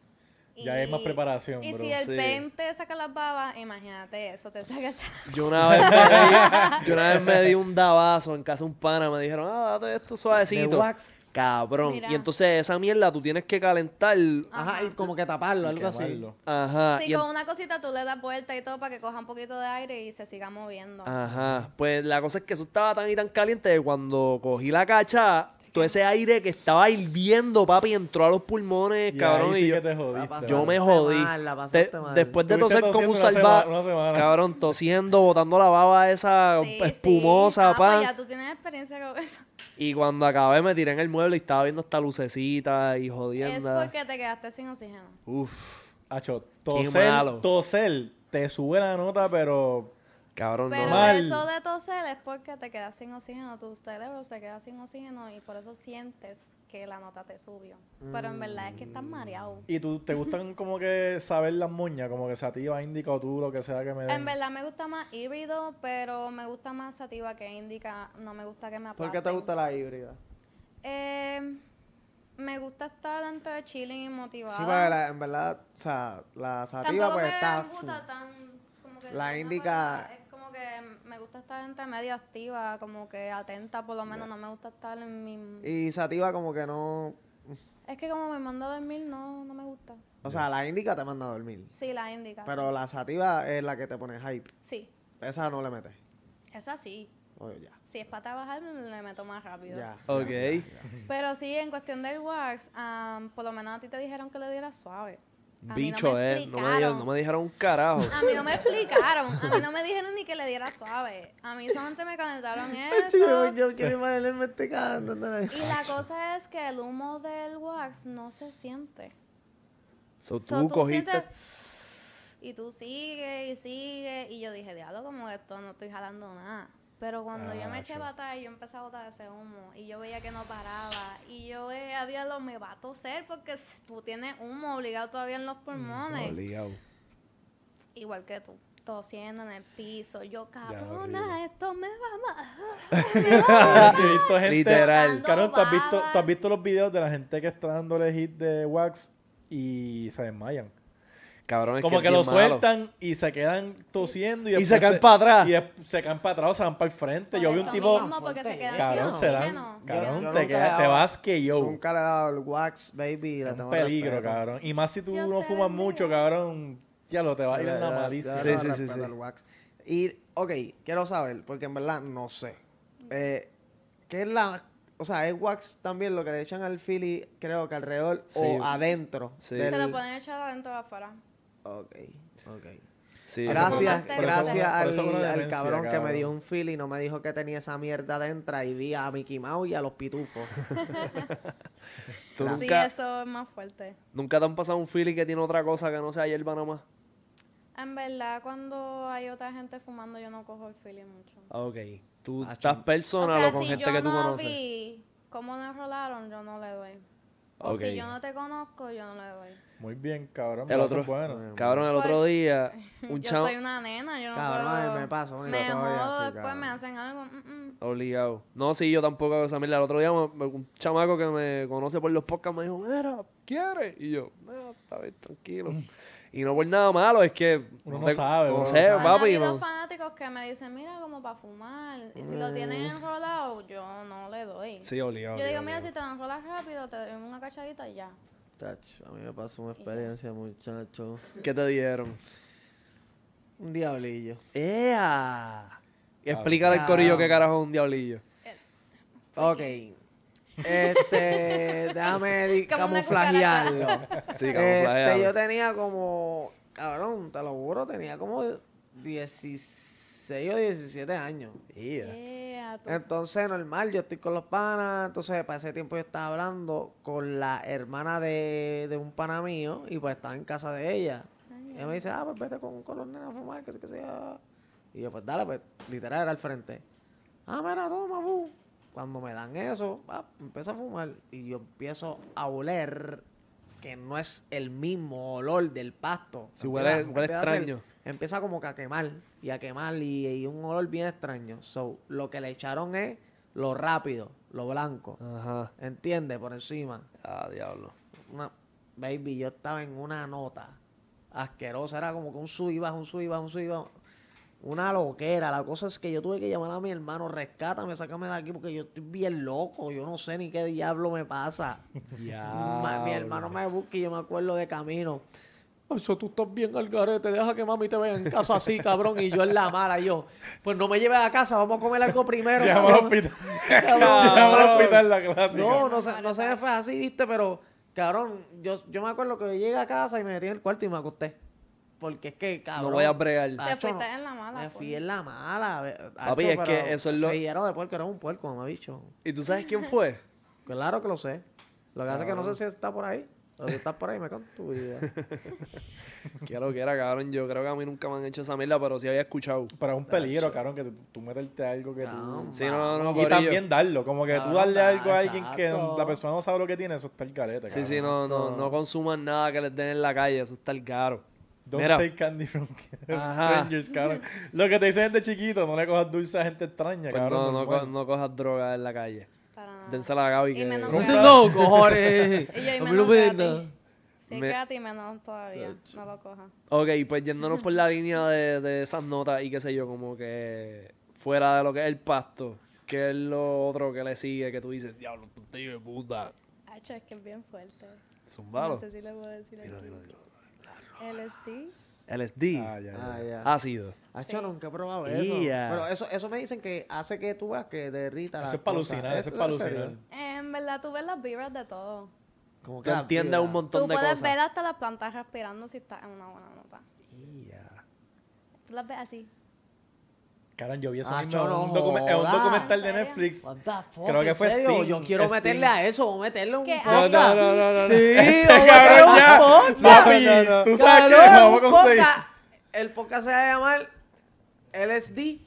Ya hay más preparación, Y bro. si el Sí. pen te saca las babas, imagínate eso, te saca... Yo una vez me di, yo una vez me di un dabazo en casa de un pana, me dijeron, ah, date esto suavecito. De wax. Cabrón. Mira. Y entonces esa mierda tú tienes que calentar. Ajá, y como que taparlo, algo así. Ajá. Sí, y en- con una cosita tú le das vuelta y todo para que coja un poquito de aire y se siga moviendo. Ajá. Pues la cosa es que eso estaba tan y tan caliente que cuando cogí la cacha, todo ese aire que estaba hirviendo, papi, entró a los pulmones, Y cabrón. ahí y yo, que te jodiste. yo me mal, jodí. la Te- pasaste mal. después de toser como un salvaje, cabrón, tosiendo, botando la baba esa Sí, espumosa, sí. Ah, pues ya tú tienes experiencia con eso. Y cuando acabé me tiré en el mueble y estaba viendo esta lucecita y Es jodiendo. porque te quedaste sin oxígeno. Uf, Acho, Qué toser, toser te sube la nota, pero cabrón, Pero no. Eso de toser es porque te quedas sin oxígeno, tu cerebro se queda sin oxígeno y por eso sientes que la nota te subió. Pero en verdad es que estás mareado. ¿Y tú te gustan como que saber las moñas? Como que sativa, indica o tú, lo que sea que me den. En verdad me gusta más híbrido, pero me gusta más sativa que indica. No me gusta que me aplasten. ¿Por qué te gusta la híbrida? Eh, me gusta estar entre chilling y motivada. Sí, porque la- en verdad, o sea, la sativa Tampoco pues me está... gusta tan... Como que La indica- que me gusta estar entre medio activa, como que atenta por lo menos. No me gusta estar en mi... Y sativa como que no... Es que como me manda a dormir, no, no me gusta. O sea, la indica te manda a dormir. Sí, la indica. Pero la sativa es la que te pone hype. Sí, Esa no le metes. esa sí. Oye, ya. Si es para trabajar, le meto más rápido. Ya. Ok. Pero sí, en cuestión del wax, am, por lo menos a ti te dijeron que le diera suave. Bicho, no me eh. No me, dijeron, no me dijeron un carajo. A mí no me explicaron. A mí no me dijeron ni que le diera suave. A mí solamente me calentaron Sí, yo, eso. yo quiero imaginarme este. Y la cosa es que el humo del wax no se siente. So, tú So, tú cogiste. sientes- y tú sigues y sigues. Y yo dije, diablo, como esto no estoy jalando nada. Pero cuando yo me eché Acho. batalla, yo empecé a botar ese humo. Y yo veía que no paraba. Y yo, eh, a diablo, me va a toser porque tú tienes humo obligado todavía en los pulmones. Obligado. Igual que tú, tosiendo en el piso. Yo, cabrona, esto me va a he visto gente. Literal. Carol, ¿tú has, visto, tú has visto los videos de la gente que está dándole hit de wax y se desmayan. Cabrón, es como que, que, es lo malo. sueltan y se quedan tosiendo y, Y se caen para atrás. Y se caen para atrás o se van para el frente. Yo vi un tipo. mismo, porque se quedan Cabrón, se dan. Cabrón, te, quedas- te vas que yo. Nunca le he dado el wax, baby. Es tengo un peligro, respeto. cabrón. Y más si tú Dios no fumas mucho, cabrón. Ya lo te va a ir en la malicia. Sí, sí, sí, wax. Y, ok, quiero saber, porque en verdad no sé. Eh, ¿Qué es la... O sea, ¿es wax también lo que le echan al Philly, creo que alrededor Sí. o adentro? Sí. del- Se lo pueden echar adentro o afuera. Ok, ok. Sí, Gracias, Por eso- gracias por al, eso cabrón, que me dio un Philly y no me dijo que tenía esa mierda adentro y vi a Mickey Mouse y a los pitufos. ¿Tú Sí, nunca, eso es más fuerte. nunca te han pasado un feeling que tiene otra cosa que no sea hierba nomás? En verdad, cuando hay otra gente fumando, yo no cojo el feeling mucho. Ah, Ok. Tú Ah, estás personal o sea, o con si gente yo que tú no conoces. vi cómo nos rolaron, yo no le doy. O si yo no te conozco, yo no le doy. Muy bien, cabrón. El otro- bueno. Cabrón, el otro Pues, día, un yo chamo soy una nena, yo no Cabrón, puedo... me una Me jodo, así, después cabrón. me hacen algo. mm, mm. obligado. No, sí, yo tampoco hago esa mierda. El otro día un chamaco que me conoce por los podcasts me dijo, mira, ¿quieres? Y yo, no, está bien, tranquilo. y no por nada malo, es que... Uno no te- sabe, No uno no sé, papi, no. fanáticos que me dicen, mira, como para fumar. Y si lo tienen enrolado, yo no le doy. Sí, obligado. yo digo, mira, obligado. si te lo enrolas rápido, te doy una cachadita y ya. Chacho, a mí me pasó una experiencia, muchacho. ¿Qué te dieron? Un diablillo. ¡Ea! Y explícale al corillo qué carajo es un diablillo. Ok. Este, déjame camuflajearlo. Sí, Este, yo tenía como, cabrón, te lo juro, tenía como 16 o 17 años. Yeah, Entonces, normal, yo estoy con los panas. Entonces, para ese tiempo yo estaba hablando con la hermana de, de un pana mío y pues estaba en casa de ella. Y ella me dice, ah, pues vete con, con los nenes a fumar, que sé que sea. Y yo, pues dale, pues literal era al frente. Ah, mira, toma, bu. Cuando me dan eso, ah, empiezo a fumar y yo empiezo a oler que no es el mismo olor del pasto. Sí, Empieza- huele- huele extraño. empieza como que a quemar y a quemar y, y un olor bien extraño. So, lo que le echaron es lo rápido, lo blanco. Ajá. ¿Entiendes? Por encima. Ah, diablo. Una, baby, yo estaba en una nota asquerosa. Era como que un sub y baja, un sub y baja, un sub y baja. Una loquera. La cosa es que yo tuve que llamar a mi hermano, rescátame, sácame de aquí porque yo estoy bien loco. Yo no sé ni qué diablo me pasa. Mi hermano me busca y yo me acuerdo de camino. Eso tú estás bien al garete, deja que mami te vea en casa así, cabrón. Y yo en la mala, y yo, pues no me lleves a casa, vamos a comer algo primero. Llama al cabrón". hospital. Cabrón. Llama al hospital la clásica. No, no se, no se me fue así, viste, pero, cabrón, yo, yo me acuerdo que yo llegué a casa y me metí en el cuarto y me acosté. Porque es que, cabrón. voy a bregar. Te fuiste no. en la mala. Me pues. fui en la mala. Papi, es que eso es lo- Sí, era de puerco, era un puerco, me ha dicho. ¿Y tú sabes quién fue? Claro que lo sé. Lo que pasa es que no sé si está por ahí. Pero si estás por ahí, me canto tu vida. Qué lo que era, cabrón. Yo creo que a mí nunca me han hecho esa mierda, pero sí había escuchado. Pero es un peligro, cabrón, que tú, tú meterte algo que tú... Cabrón, Sí, no, no, y corillo. también darlo, como que tú Cabrón, darle da, algo a alguien que la persona no sabe lo que tiene, eso está el carete, Sí, cabrón. sí, no, no, no consuman nada que les den en la calle. Eso está el caro. Don't Mira. take candy from strangers, cabrón. Lo que te dicen de chiquito, no le cojas dulce a gente extraña, Pues cabrón. no, no, co- no cojas droga en la calle. Para nada. Dénsela a Gaby Y que... menos No, que- no, cojones. Y yo y menos nada. Si es menos todavía. No lo cojas. Ok, pues yéndonos por la línea de, de esas notas y qué sé yo, como que fuera de lo que es el pasto, ¿qué es lo otro que le sigue que tú dices, diablo, tú te de puta? Hacho, es que es bien fuerte. Zumbalo. No sé si le puedo decir aquí. LSD. LSD. Ah, ya, ya. Ah, ya. Ácido. Hacho, Sí. nunca he probado eso. Ya. Pero eso, eso me dicen que hace que tú veas que derrita Eso es para alucinar, eso es para en serio? alucinar. En verdad, tú ves las vibras de todo. Como Tú la entiendes un montón Tú de puedes cosas. ver hasta las plantas respirando si estás en una buena nota. Ya. Tú las ves así. Cabrón, yo vi eso Ah, mismo no un, documen- en un documental de. Netflix. What the fuck, Creo que ¿en fue serio? Sting, Yo quiero Sting. meterle a eso, vamos a meterle un podcast. No, no, no, no, no. Sí, Este cabrón ya. Papi, No, no, no. tú sabes que vamos a conseguir. El podcast se va a llamar LSD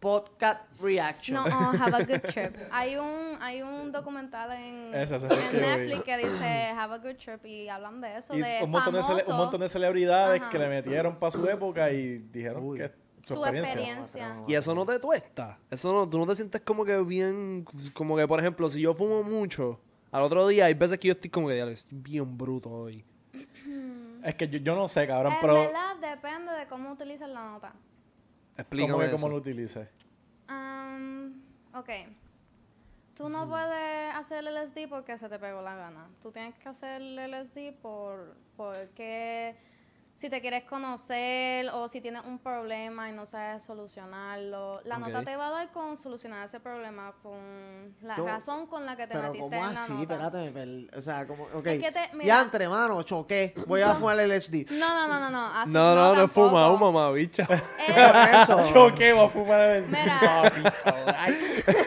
Podcast Reaction. No, oh, have a good trip. Hay un, hay un documental en. Netflix que dice have a good trip y hablan de eso, Y de un montón de, un montón de celebridades Ajá. que le metieron para su época y dijeron Uy. que su, su experiencia. experiencia. Y eso no te tuesta. Eso no, tú no te sientes como que bien, como que por ejemplo, si yo fumo mucho, al otro día hay veces que yo estoy como que, "Diablo, estoy bien bruto hoy. Es que yo, yo no sé, cabrón, En pero verdad depende de cómo utilizas la nota. Explícame ¿cómo, que eso. cómo lo utilices? Um, ok. Tú no puedes hacer el LSD porque se te pegó la gana. Tú tienes que hacer el LSD por, porque si te quieres conocer o si tienes un problema y no sabes solucionarlo. La Ok. nota te va a dar con solucionar ese problema, con la razón con la que te Pero metiste ¿cómo en la así? nota. Espérate, me per- o sea, como, ok. Es que te- mira. ya entre mano, choqué. Voy a fumar el LSD. No, no, no, no, no. Así, No, no, no, tampoco. fumado, mamá, bicha. Eso. Yo qué voy a fumar el Mira.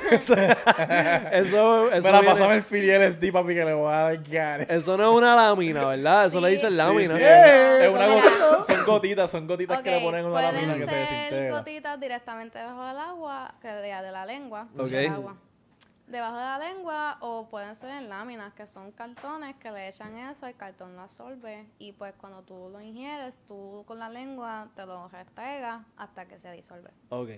eso, eso, Mira, viene- pásame el Philly LSD, papi, que le voy a dar eso no es una lámina, ¿verdad? Eso le Sí, dicen sí, lámina. Sí, Eh, es una son gotitas, son gotitas que le ponen en una lámina que se ser desintegra. gotitas directamente debajo del agua, que de, de la lengua, Ok. del agua. Debajo de la lengua o pueden ser en láminas, que son cartones que le echan eso, el cartón lo absorbe y pues cuando tú lo ingieres, tú con la lengua te lo restregas hasta que se disuelve. Ok.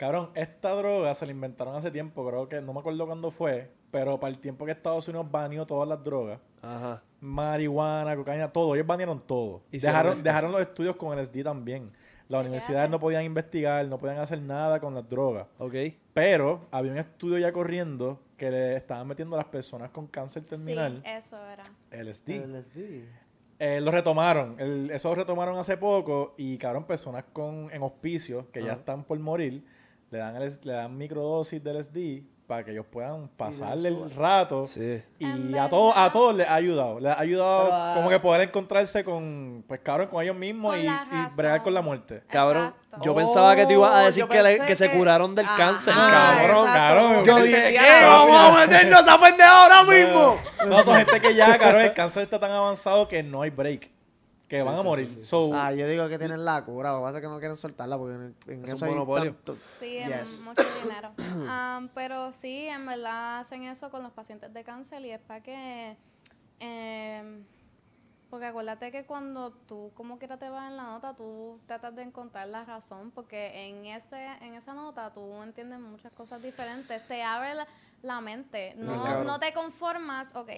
Cabrón, esta droga se la inventaron hace tiempo, creo que no me acuerdo cuándo fue, pero para el tiempo que Estados Unidos baneó todas las drogas, Ajá. marihuana, cocaína, todo, ellos banearon todo. Y Dejaron, dejaron los estudios con LSD también. Las universidades no podían investigar, no podían hacer nada con las drogas. Ok. Pero había un estudio ya corriendo que le estaban metiendo a las personas con cáncer terminal Sí, eso era. LSD. LSD. Eh, lo retomaron. El- eso lo retomaron hace poco y, cabrón, personas con, en hospicio que ya están por morir, le dan, el- le dan microdosis del SD para que ellos puedan pasarle el rato. Sí. Y a todos, a todos les ha ayudado. Les ha ayudado Pero, como que poder encontrarse con, pues cabrón, con ellos mismos Con y, y bregar con la muerte. Cabrón, Exacto. yo pensaba que tú ibas a Oh, decir que, le- que se curaron del Ah, cáncer, ah, cabrón. exacto. cabrón. Yo dije, ¿qué? Vamos a meternos a pendejo ahora mismo. No, son gente que ya, cabrón, el cáncer está tan avanzado que no hay break. Que van a morir. So, Ah, yo digo que tienen la cura, lo que pasa es que no quieren soltarla porque en, en Es un eso hay monopolio. tanto- Sí, es mucho dinero. Am, pero sí, en verdad hacen eso con los pacientes de cáncer y es para que... em, porque acuérdate que cuando tú como quiera te vas en la nota, tú tratas de encontrar la razón, porque en ese en esa nota tú entiendes muchas cosas diferentes, te abre la, la mente, no, no te conformas, ok,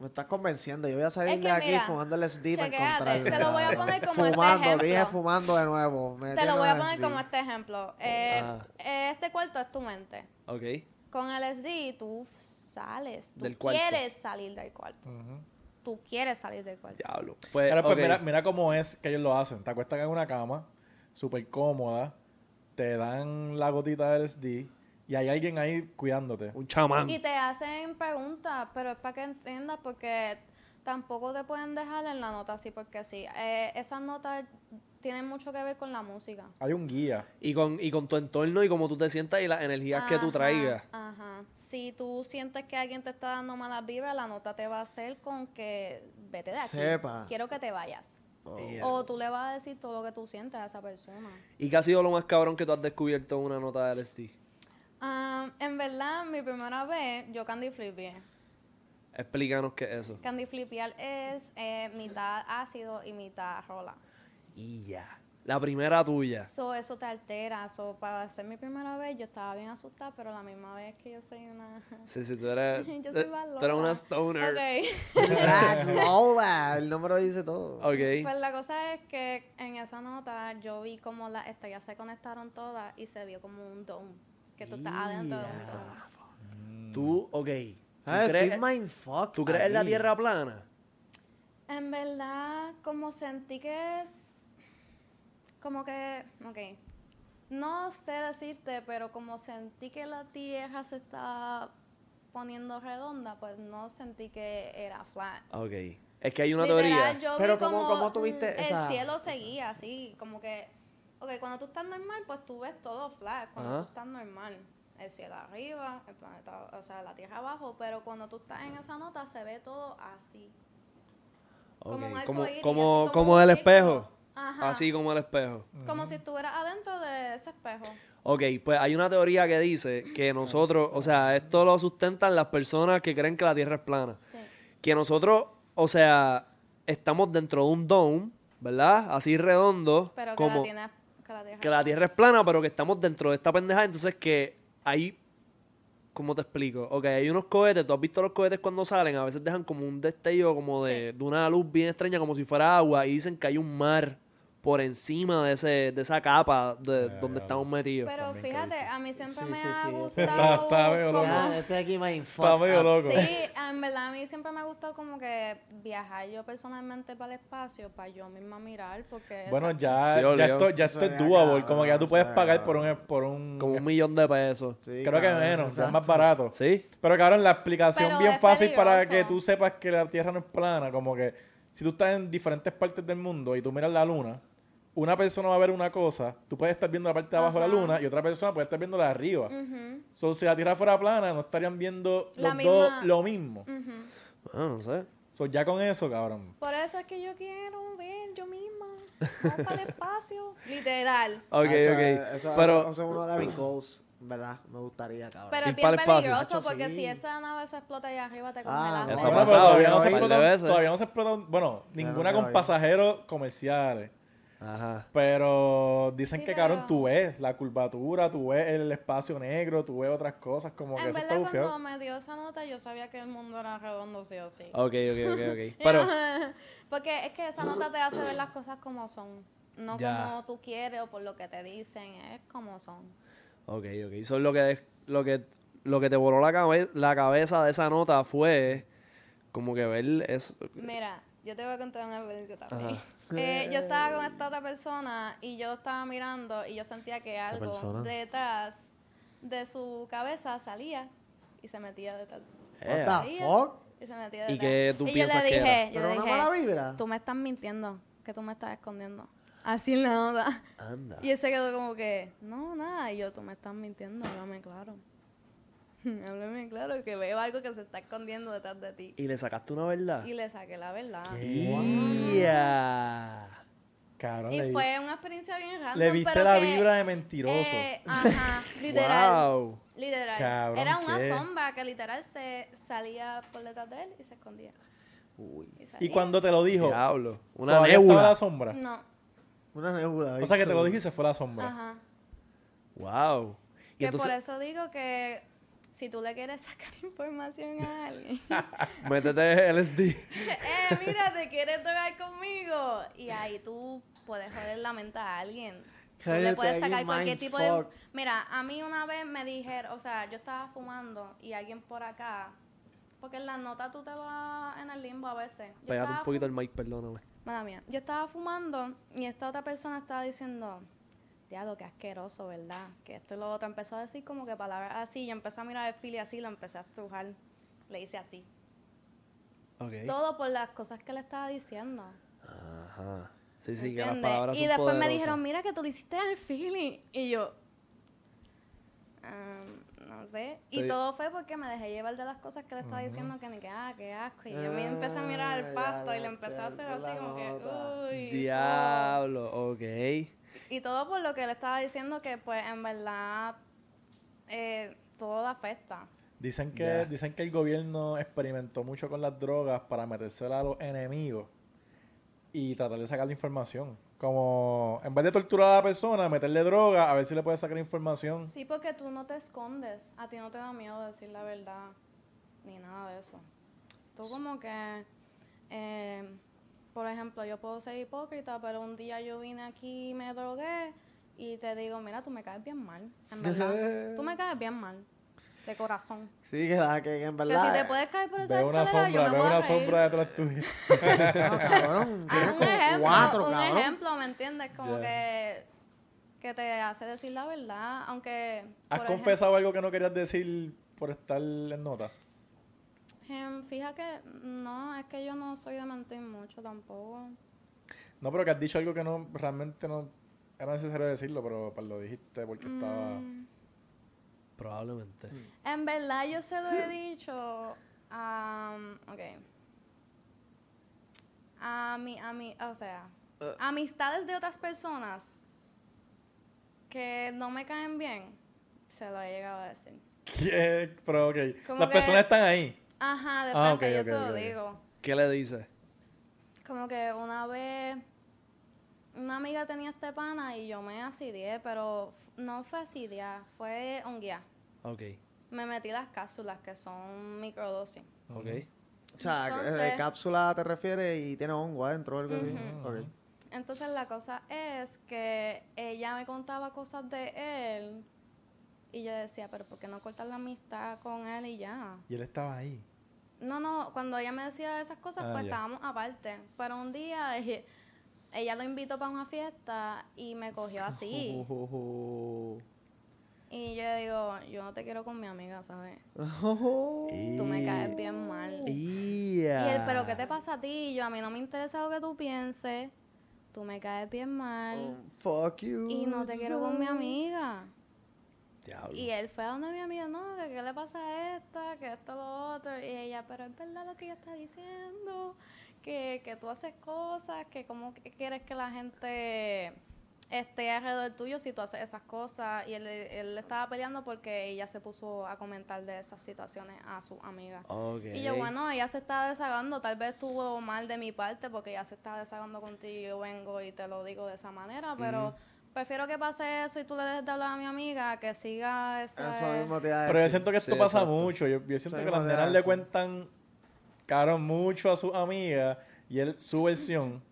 Me estás convenciendo. Yo voy a salir Es de aquí mira, fumando el SD para chequéate, encontrarlo. te lo voy a poner como este Fumando, ejemplo. dije fumando de nuevo. te lo voy a poner SD. como este ejemplo. Eh, Ah. Este cuarto es tu mente. Ok. Con el SD tú sales, tú Del cuarto. quieres salir del cuarto. Tú quieres salir del cuarto. Diablo. Pues, Pero pues ok. mira, mira cómo es que ellos lo hacen. Te acuestan en una cama, súper cómoda, te dan la gotita del SD y hay alguien ahí cuidándote. Un chamán. Y te hacen preguntas, pero es para que entiendas porque tampoco te pueden dejar en la nota así porque sí. Eh, esas notas tienen mucho que ver con la música. Hay un guía. Y con, y con tu entorno y cómo tú te sientas y las energías que tú traigas. Ajá. Si tú sientes que alguien te está dando malas vibras, la nota te va a hacer con que vete de aquí. Sepa. Quiero que te vayas. Yeah. O tú le vas a decir todo lo que tú sientes a esa persona. ¿Y qué ha sido lo más cabrón que tú has descubierto en una nota de LSD? Ah, en verdad, mi primera vez, yo candy flipié. Explícanos qué es eso. Candy flipear es eh, mitad ácido y mitad rola. Y ya. La primera tuya. So, eso te altera. So, para ser mi primera vez, yo estaba bien asustada, pero la misma vez que yo soy una... Sí, sí, tú eres. Yo soy eh, más tú eres una stoner. Ok. Black Lola, el número dice todo. Ok. Pues la cosa es que en esa nota yo vi como las estrellas se conectaron todas y se vio como un dome. Que tú estás adentro de un dome. Tú, ok. ¿Tú Ah, crees, estoy mindfuck ¿tú crees en la tierra plana? En verdad, como sentí que es. Como que. Ok. No sé decirte, pero como sentí que la tierra se está poniendo redonda, pues no sentí que era flat. Ok. Es que hay una Literal, teoría. yo Pero vi ¿cómo- como cómo tuviste el esa- cielo seguía así, como que. Ok, cuando tú estás normal, pues tú ves todo flat. Cuando Ajá. tú estás normal, el cielo arriba, el planeta, o sea, la tierra abajo, pero cuando tú estás en esa nota se ve todo así. Como un Como, como, como un el espejo. Ajá. Así como el espejo. Como si estuvieras adentro de ese espejo. Ok, pues hay una teoría que dice que nosotros, o sea, esto lo sustentan las personas que creen que la Tierra es plana. Sí. Que nosotros, o sea, estamos dentro de un dome, ¿verdad? Así redondo, Pero que como la tienes. Que la tierra. que la Tierra es plana, pero que estamos dentro de esta pendeja. Entonces que hay, ¿cómo te explico? Ok, hay unos cohetes, tú has visto los cohetes cuando salen, a veces dejan como un destello como de, de una luz bien extraña, como si fuera agua, y dicen que hay un mar por encima de, ese, de esa capa de donde estamos metidos. Pero fíjate, a mí siempre Sí, me sí, ha sí, gustado. Está- está medio como- Ya, estoy aquí. Está medio loco. Sí, en verdad a mí siempre me ha gustado como que viajar yo personalmente para el espacio, para yo misma mirar, porque... Bueno, esa- ya, Sí, ya esto, ya esto es doable. Como que ya tú puedes pagar por un, por un Como un millón de pesos. Sí, creo que menos, es más barato. ¿Sí? Pero cabrón, la explicación Pero bien fácil para que tú sepas que la Tierra no es plana, como que si tú estás en diferentes partes del mundo y tú miras la luna, una persona va a ver una cosa, tú puedes estar viendo la parte de abajo de la Ajá. luna y otra persona puede estar viendo la de arriba. Ujú, So, si la Tierra fuera plana, no estarían viendo La los misma- dos lo mismo. ujú. Ah, no sé. So, ya con eso, cabrón. Por eso es que yo quiero ver yo misma. Vamos para el espacio. Literal. Ok, Ah, eso, ok. Eso, Pero, eso, eso es uno de mis goals, ¿verdad? Me gustaría, cabrón. Pero es bien peligroso porque sí. si esa nave se explota allá arriba te Ah, congelas. Eso ha pasado todavía no se veces. todavía no se explotan, bueno, ninguna no con creo. pasajeros comerciales. Ajá. Pero dicen Sí, que, cabrón, pero- tú ves la curvatura, tú ves el espacio negro, tú ves otras cosas, como que eso está cuando me dio esa nota, yo sabía que el mundo era redondo sí o sí. Ok, ok, ok, ok. Pero, Porque es que esa nota te hace ver las cosas como son. No Ya. como tú quieres o por lo que te dicen, es como son. ok, ok. Eso es lo que, lo que, lo que te voló la, cabe- la cabeza de esa nota fue como que ver eso. Mira, yo yo te voy a contar una experiencia también. Eh, yo estaba con esta otra persona y yo estaba mirando y yo sentía que algo detrás de su cabeza salía y se metía detrás. What the Salía fuck? Y se metía ¿Y detrás. qué tú y piensas yo le que dije, era? yo ¿Pero le una dije, mala vibra? tú me estás mintiendo, que tú me estás escondiendo. Así en la nota. Anda. Y él se quedó como que, no, nada. Y yo, tú me estás mintiendo, háblame claro. háblame claro, que veo algo que se está escondiendo detrás de ti. ¿Y le sacaste una verdad? Y le saqué la verdad. ¡Ya! Cabrón, Y le, fue una experiencia bien random. le viste pero la que, vibra de mentiroso. eh, ajá, literal. ¡Wow! Literal. Cabrón, Era una ¿qué? sombra que literal se salía por detrás de él y se escondía. Y, y cuando te lo dijo, Diablo. Una ¿todavía estaba nébula. la sombra. No, Una nebula. O sea que te lo dije y se fue la sombra. ajá. ¡Wow! Y Que entonces, por eso digo que si tú le quieres sacar información a alguien, métete LSD. eh, mira, te quieres tocar conmigo. Y ahí tú puedes joder la mente a alguien. Tú le puedes sacar cualquier tipo de... Mira, a mí una vez me dijeron, o sea, yo estaba fumando y alguien por acá, porque en la nota tú te vas en el limbo a veces. Pégate un poquito el mic, perdóname. Mala mía. Yo estaba fumando y esta otra persona estaba diciendo, diablo, qué asqueroso, ¿verdad? Que esto y lo otro. Empezó a decir como que palabras así. Yo empecé a mirar el fili así, lo empecé a estrujar. Le hice así. Ok. Todo por las cosas que le estaba diciendo. Ajá. Sí, sí, que las palabras Y son después me poderosas. dijeron, mira que tú le hiciste al fili. Y yo, "Um, no sé. Y Te- todo fue porque me dejé llevar de las cosas que le estaba diciendo que ni que, ah, qué asco. Y yo me empecé a mirar Ah, el ya pasto y le empecé a hacer así como que, nota. uy. Diablo, ok. Y todo por lo que él estaba diciendo que pues en verdad eh, todo afecta. Dicen que, dicen que el gobierno experimentó mucho con las drogas para metérsela a los enemigos y tratar de sacar la información. Como en vez de torturar a la persona, meterle droga, a ver si le puede sacar información. Sí, porque tú no te escondes, a ti no te da miedo decir la verdad, ni nada de eso. Tú como que, eh, por ejemplo, yo puedo ser hipócrita, pero un día yo vine aquí y me drogué y te digo, mira, tú me caes bien mal, en verdad. tú me caes bien mal, de corazón. Sí, que, la, que, que en Que verdad. si te puedes caer por esa Veo una escalera, yo sombra, me veo voy a una sombra detrás tuyo. No, cabrón. Ah, Tienes un como ejemplo, cuatro, un cabrón. ejemplo, ¿me entiendes? Como que, que te hace decir la verdad, aunque... ¿Has ejemplo, confesado algo que no querías decir por estar en nota? Fija que no, es que yo no soy de mentir mucho tampoco. No, pero que has dicho algo que no realmente no era necesario decirlo, pero pues, lo dijiste porque estaba... Mm, Probablemente. en verdad yo se lo he dicho a... ok. A mi, a mi, o sea, Eh. amistades de otras personas que no me caen bien, se lo he llegado a decir. ¿Qué? Pero ok. Como Las que- personas están ahí. Ajá, de Ah, frente, ok, yo ok, se lo digo. ¿Qué le dices? Como que una vez una amiga tenía este pana y yo me asidié, pero no fue asidiar, fue honguear. Ok. Me metí las cápsulas que son microdosis. Ok. O sea, Entonces- eh, cápsula te refieres y tiene hongo adentro o algo así. Ujú. Ok. Entonces la cosa es que ella me contaba cosas de él y yo decía, pero ¿por qué no cortar la amistad con él y ya? Y él estaba ahí. No, no, cuando ella me decía esas cosas, Ah, pues ya. estábamos aparte. Pero un día eh, ella lo invitó para una fiesta y me cogió así. Y yo digo, yo no te quiero con mi amiga, ¿sabes? Tú me caes bien mal. Y él, pero ¿qué te pasa a ti? Y yo, a mí no me interesa lo que tú pienses. Tú me caes bien mal. Fuck you. Y no te quiero con mi amiga. Diablo. Y él fue a donde mi amiga, no, que qué le pasa a esta, que esto, lo otro. Y ella, pero es verdad lo que ella está diciendo, que, que tú haces cosas, que cómo quieres que la gente esté alrededor tuyo si tú haces esas cosas. Y él, él estaba peleando porque ella se puso a comentar de esas situaciones a su amiga. Y yo, bueno, ella se está desagando, tal vez estuvo mal de mi parte porque ella se está desagando contigo y yo vengo y te lo digo de esa manera, pero prefiero que pase eso y tú le dejes de hablar a mi amiga que siga esa... Eso mismo te iba a Pero yo siento que esto Sí, pasa exacto. mucho. Yo, yo siento Sí, que las nenas le cuentan, cabrón, mucho a sus amigas y él, su versión,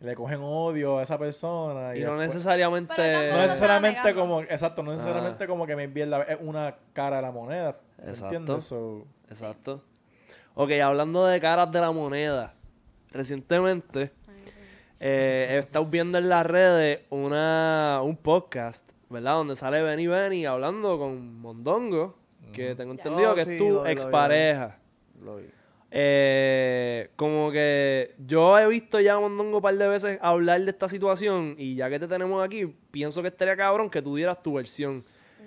le cogen odio a esa persona. Y, Y no después- necesariamente. No necesariamente como, exacto, no necesariamente como que me la, es una cara de la moneda. ¿me Exacto. ¿Entiendes? So, Exacto. Ok, hablando de caras de la moneda. recientemente eh, he estado viendo en las redes una, un podcast, ¿verdad? Donde sale Benny Benny hablando con Mondongo, que tengo entendido Oh, que sí, es lo tu lo vi, expareja. Lo vi. Eh, como que yo he visto ya a Mondongo un par de veces hablar de esta situación y ya que te tenemos aquí, pienso que estaría cabrón que tú dieras tu versión.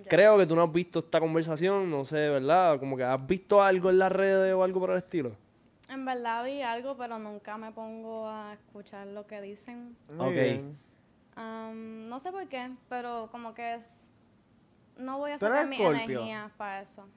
Creo que tú no has visto esta conversación, no sé, ¿verdad? Como que has visto algo en las redes o algo por el estilo. En verdad vi algo, pero nunca me pongo a escuchar lo que dicen. Muy Ok. bien. Am, no sé por qué, pero como que es- no voy a ¿Tú eres sacar mi Scorpio? energía para eso.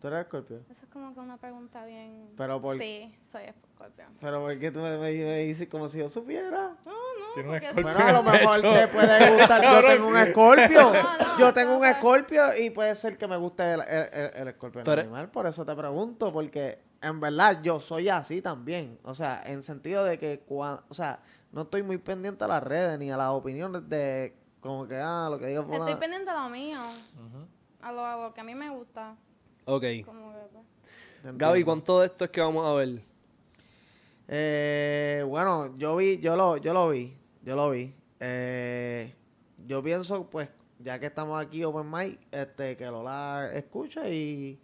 ¿Tú eres Scorpio? Eso es como que una pregunta bien... Pero por- Sí, soy escorpión. Pero ¿por qué tú me, me- me dices como si yo supiera? No, no, Tiene un porque escorpión. Bueno, a lo mejor te puede gustar. Yo tengo un. No, no, Yo tengo un sé. escorpio y puede ser que me guste el, el, el- el animal. Por eso te pregunto, porque en verdad yo soy así también. O sea, en sentido de que, cua- o sea, no estoy muy pendiente a las redes ni a las opiniones de como que, ah, lo que diga Estoy pendiente a lo mío, a, lo, a lo que a mí me gusta. Ok. Como que, pues, Gaby. ¿cuánto de esto es que vamos a ver? Eh, bueno, yo vi, yo lo, yo lo vi, yo lo vi. Eh, yo pienso, pues, ya que estamos aquí open mic, este, que Lola escuche y,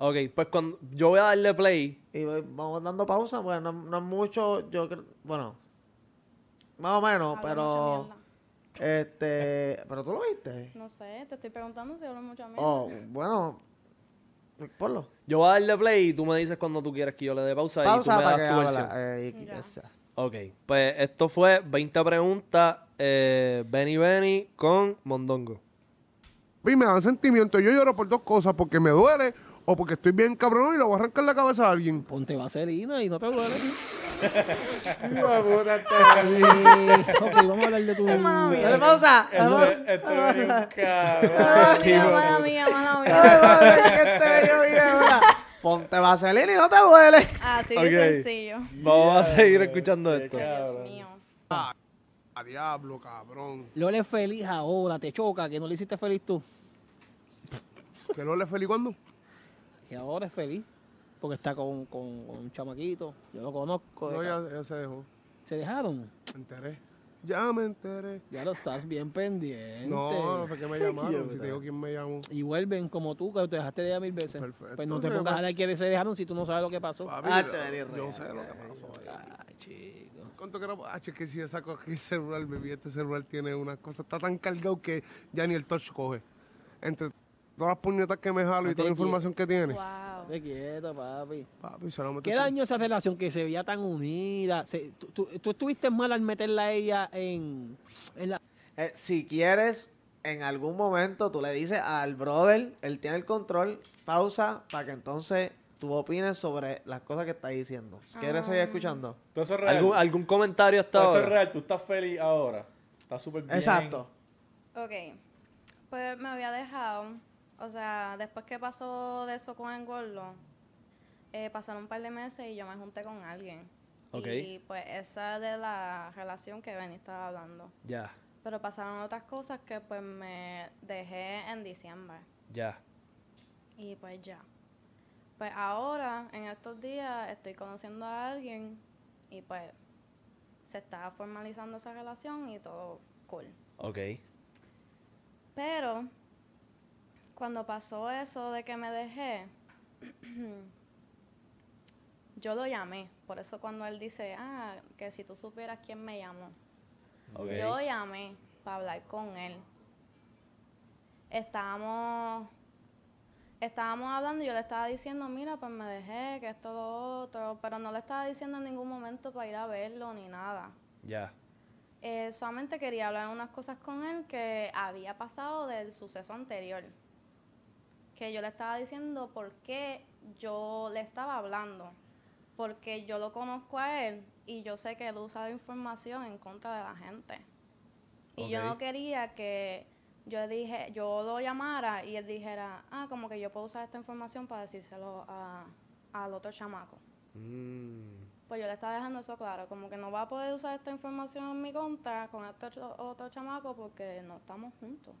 Ok, pues cuando yo voy a darle play, y voy- vamos dando pausa, pues no, no es mucho, yo creo, bueno, más o menos, hablo pero, mierda. este, pero tú lo viste. No sé, te estoy preguntando si hablo mucha mierda. Oh, bueno, ponlo. yo voy a darle play y tú me dices cuando tú quieres que yo le dé pausa, y tú Pausa me para das que tu habla. versión. eh, y- Ya. esa. Ok, pues esto fue 20 preguntas, eh, Benny Benny con Mondongo. Y me dan sentimiento. Yo lloro por dos cosas, porque me duele o porque estoy bien cabrón y le voy a arrancar la cabeza a alguien. Ponte vaselina y no te duele. Ok, vamos a hablar de tu... Dale pausa. Esto es- esto es un cabrón. Mala mía, mala mía, mala mía. Ponte vaselina y no te duele. Así de sencillo. Vamos a seguir escuchando esto. Dios mío. A diablo, cabrón. Lole es feliz ahora, te choca, que no le hiciste feliz tú. ¿Que no le feliz cuándo? Que ahora es feliz, porque está con, con- con un chamaquito. Yo lo conozco. No, ya, ya se dejó. ¿Se dejaron? Me enteré. Ya me enteré. Ya lo estás bien pendiente. No, no fue que me llamaron. si te digo quién me llamó. Y vuelven como tú, que te dejaste de ella mil veces. Perfecto. Pues no te pongas a pa- hablar que se dejaron si tú no sabes lo que pasó. Papi, Ah, yo- te yo real. sé lo que pasó. Ay, chico. ¿Cuánto que era? Ah, es que si yo saco aquí el celular, baby, este celular tiene una cosa, está tan cargado que ya ni el touch coge. Entre todas las puñetas que me jalo y toda la información que tiene. Wow. Te quieto, papi. Papi, solamente ¿Qué tú- daño esa relación que se veía tan unida? Se- tú, tú- tú estuviste mal al meterla a ella en, en la... Eh, si quieres, en algún momento tú le dices al brother, él tiene el control, pausa, para que entonces tú opines sobre las cosas que está diciendo. ¿Quieres seguir escuchando? Todo eso es real. ¿Algún, algún comentario hasta Todo eso es ahora? real. Tú estás feliz ahora. Estás súper bien. Exacto. Ok. Pues me había dejado. O sea, después que pasó de eso con el gordo, eh, pasaron un par de meses y yo me junté con alguien. Ok. Y pues esa de la relación que Benny estaba hablando. Ya, Pero pasaron otras cosas que pues me dejé en diciembre. ya. Y pues ya. Pues ahora, en estos días, estoy conociendo a alguien y pues se está formalizando esa relación y todo cool. Ok. Pero cuando pasó eso de que me dejé, yo lo llamé. Por eso cuando él dice, ah, que si tú supieras quién me llamó. Ok. Yo llamé para hablar con él. Estábamos, estábamos hablando y yo le estaba diciendo, mira, pues me dejé, que esto, lo otro, pero no le estaba diciendo en ningún momento para ir a verlo ni nada. Ya. Eh, solamente quería hablar unas cosas con él que había pasado del suceso anterior. Que yo le estaba diciendo por qué yo le estaba hablando. Porque yo lo conozco a él y yo sé que él usa la información en contra de la gente. Y yo no quería que yo dije, yo lo llamara y él dijera, ah, como que yo puedo usar esta información para decírselo a, al otro chamaco. Mm, Pues yo le estaba dejando eso claro, como que no va a poder usar esta información en mi contra con este otro, otro chamaco porque no estamos juntos.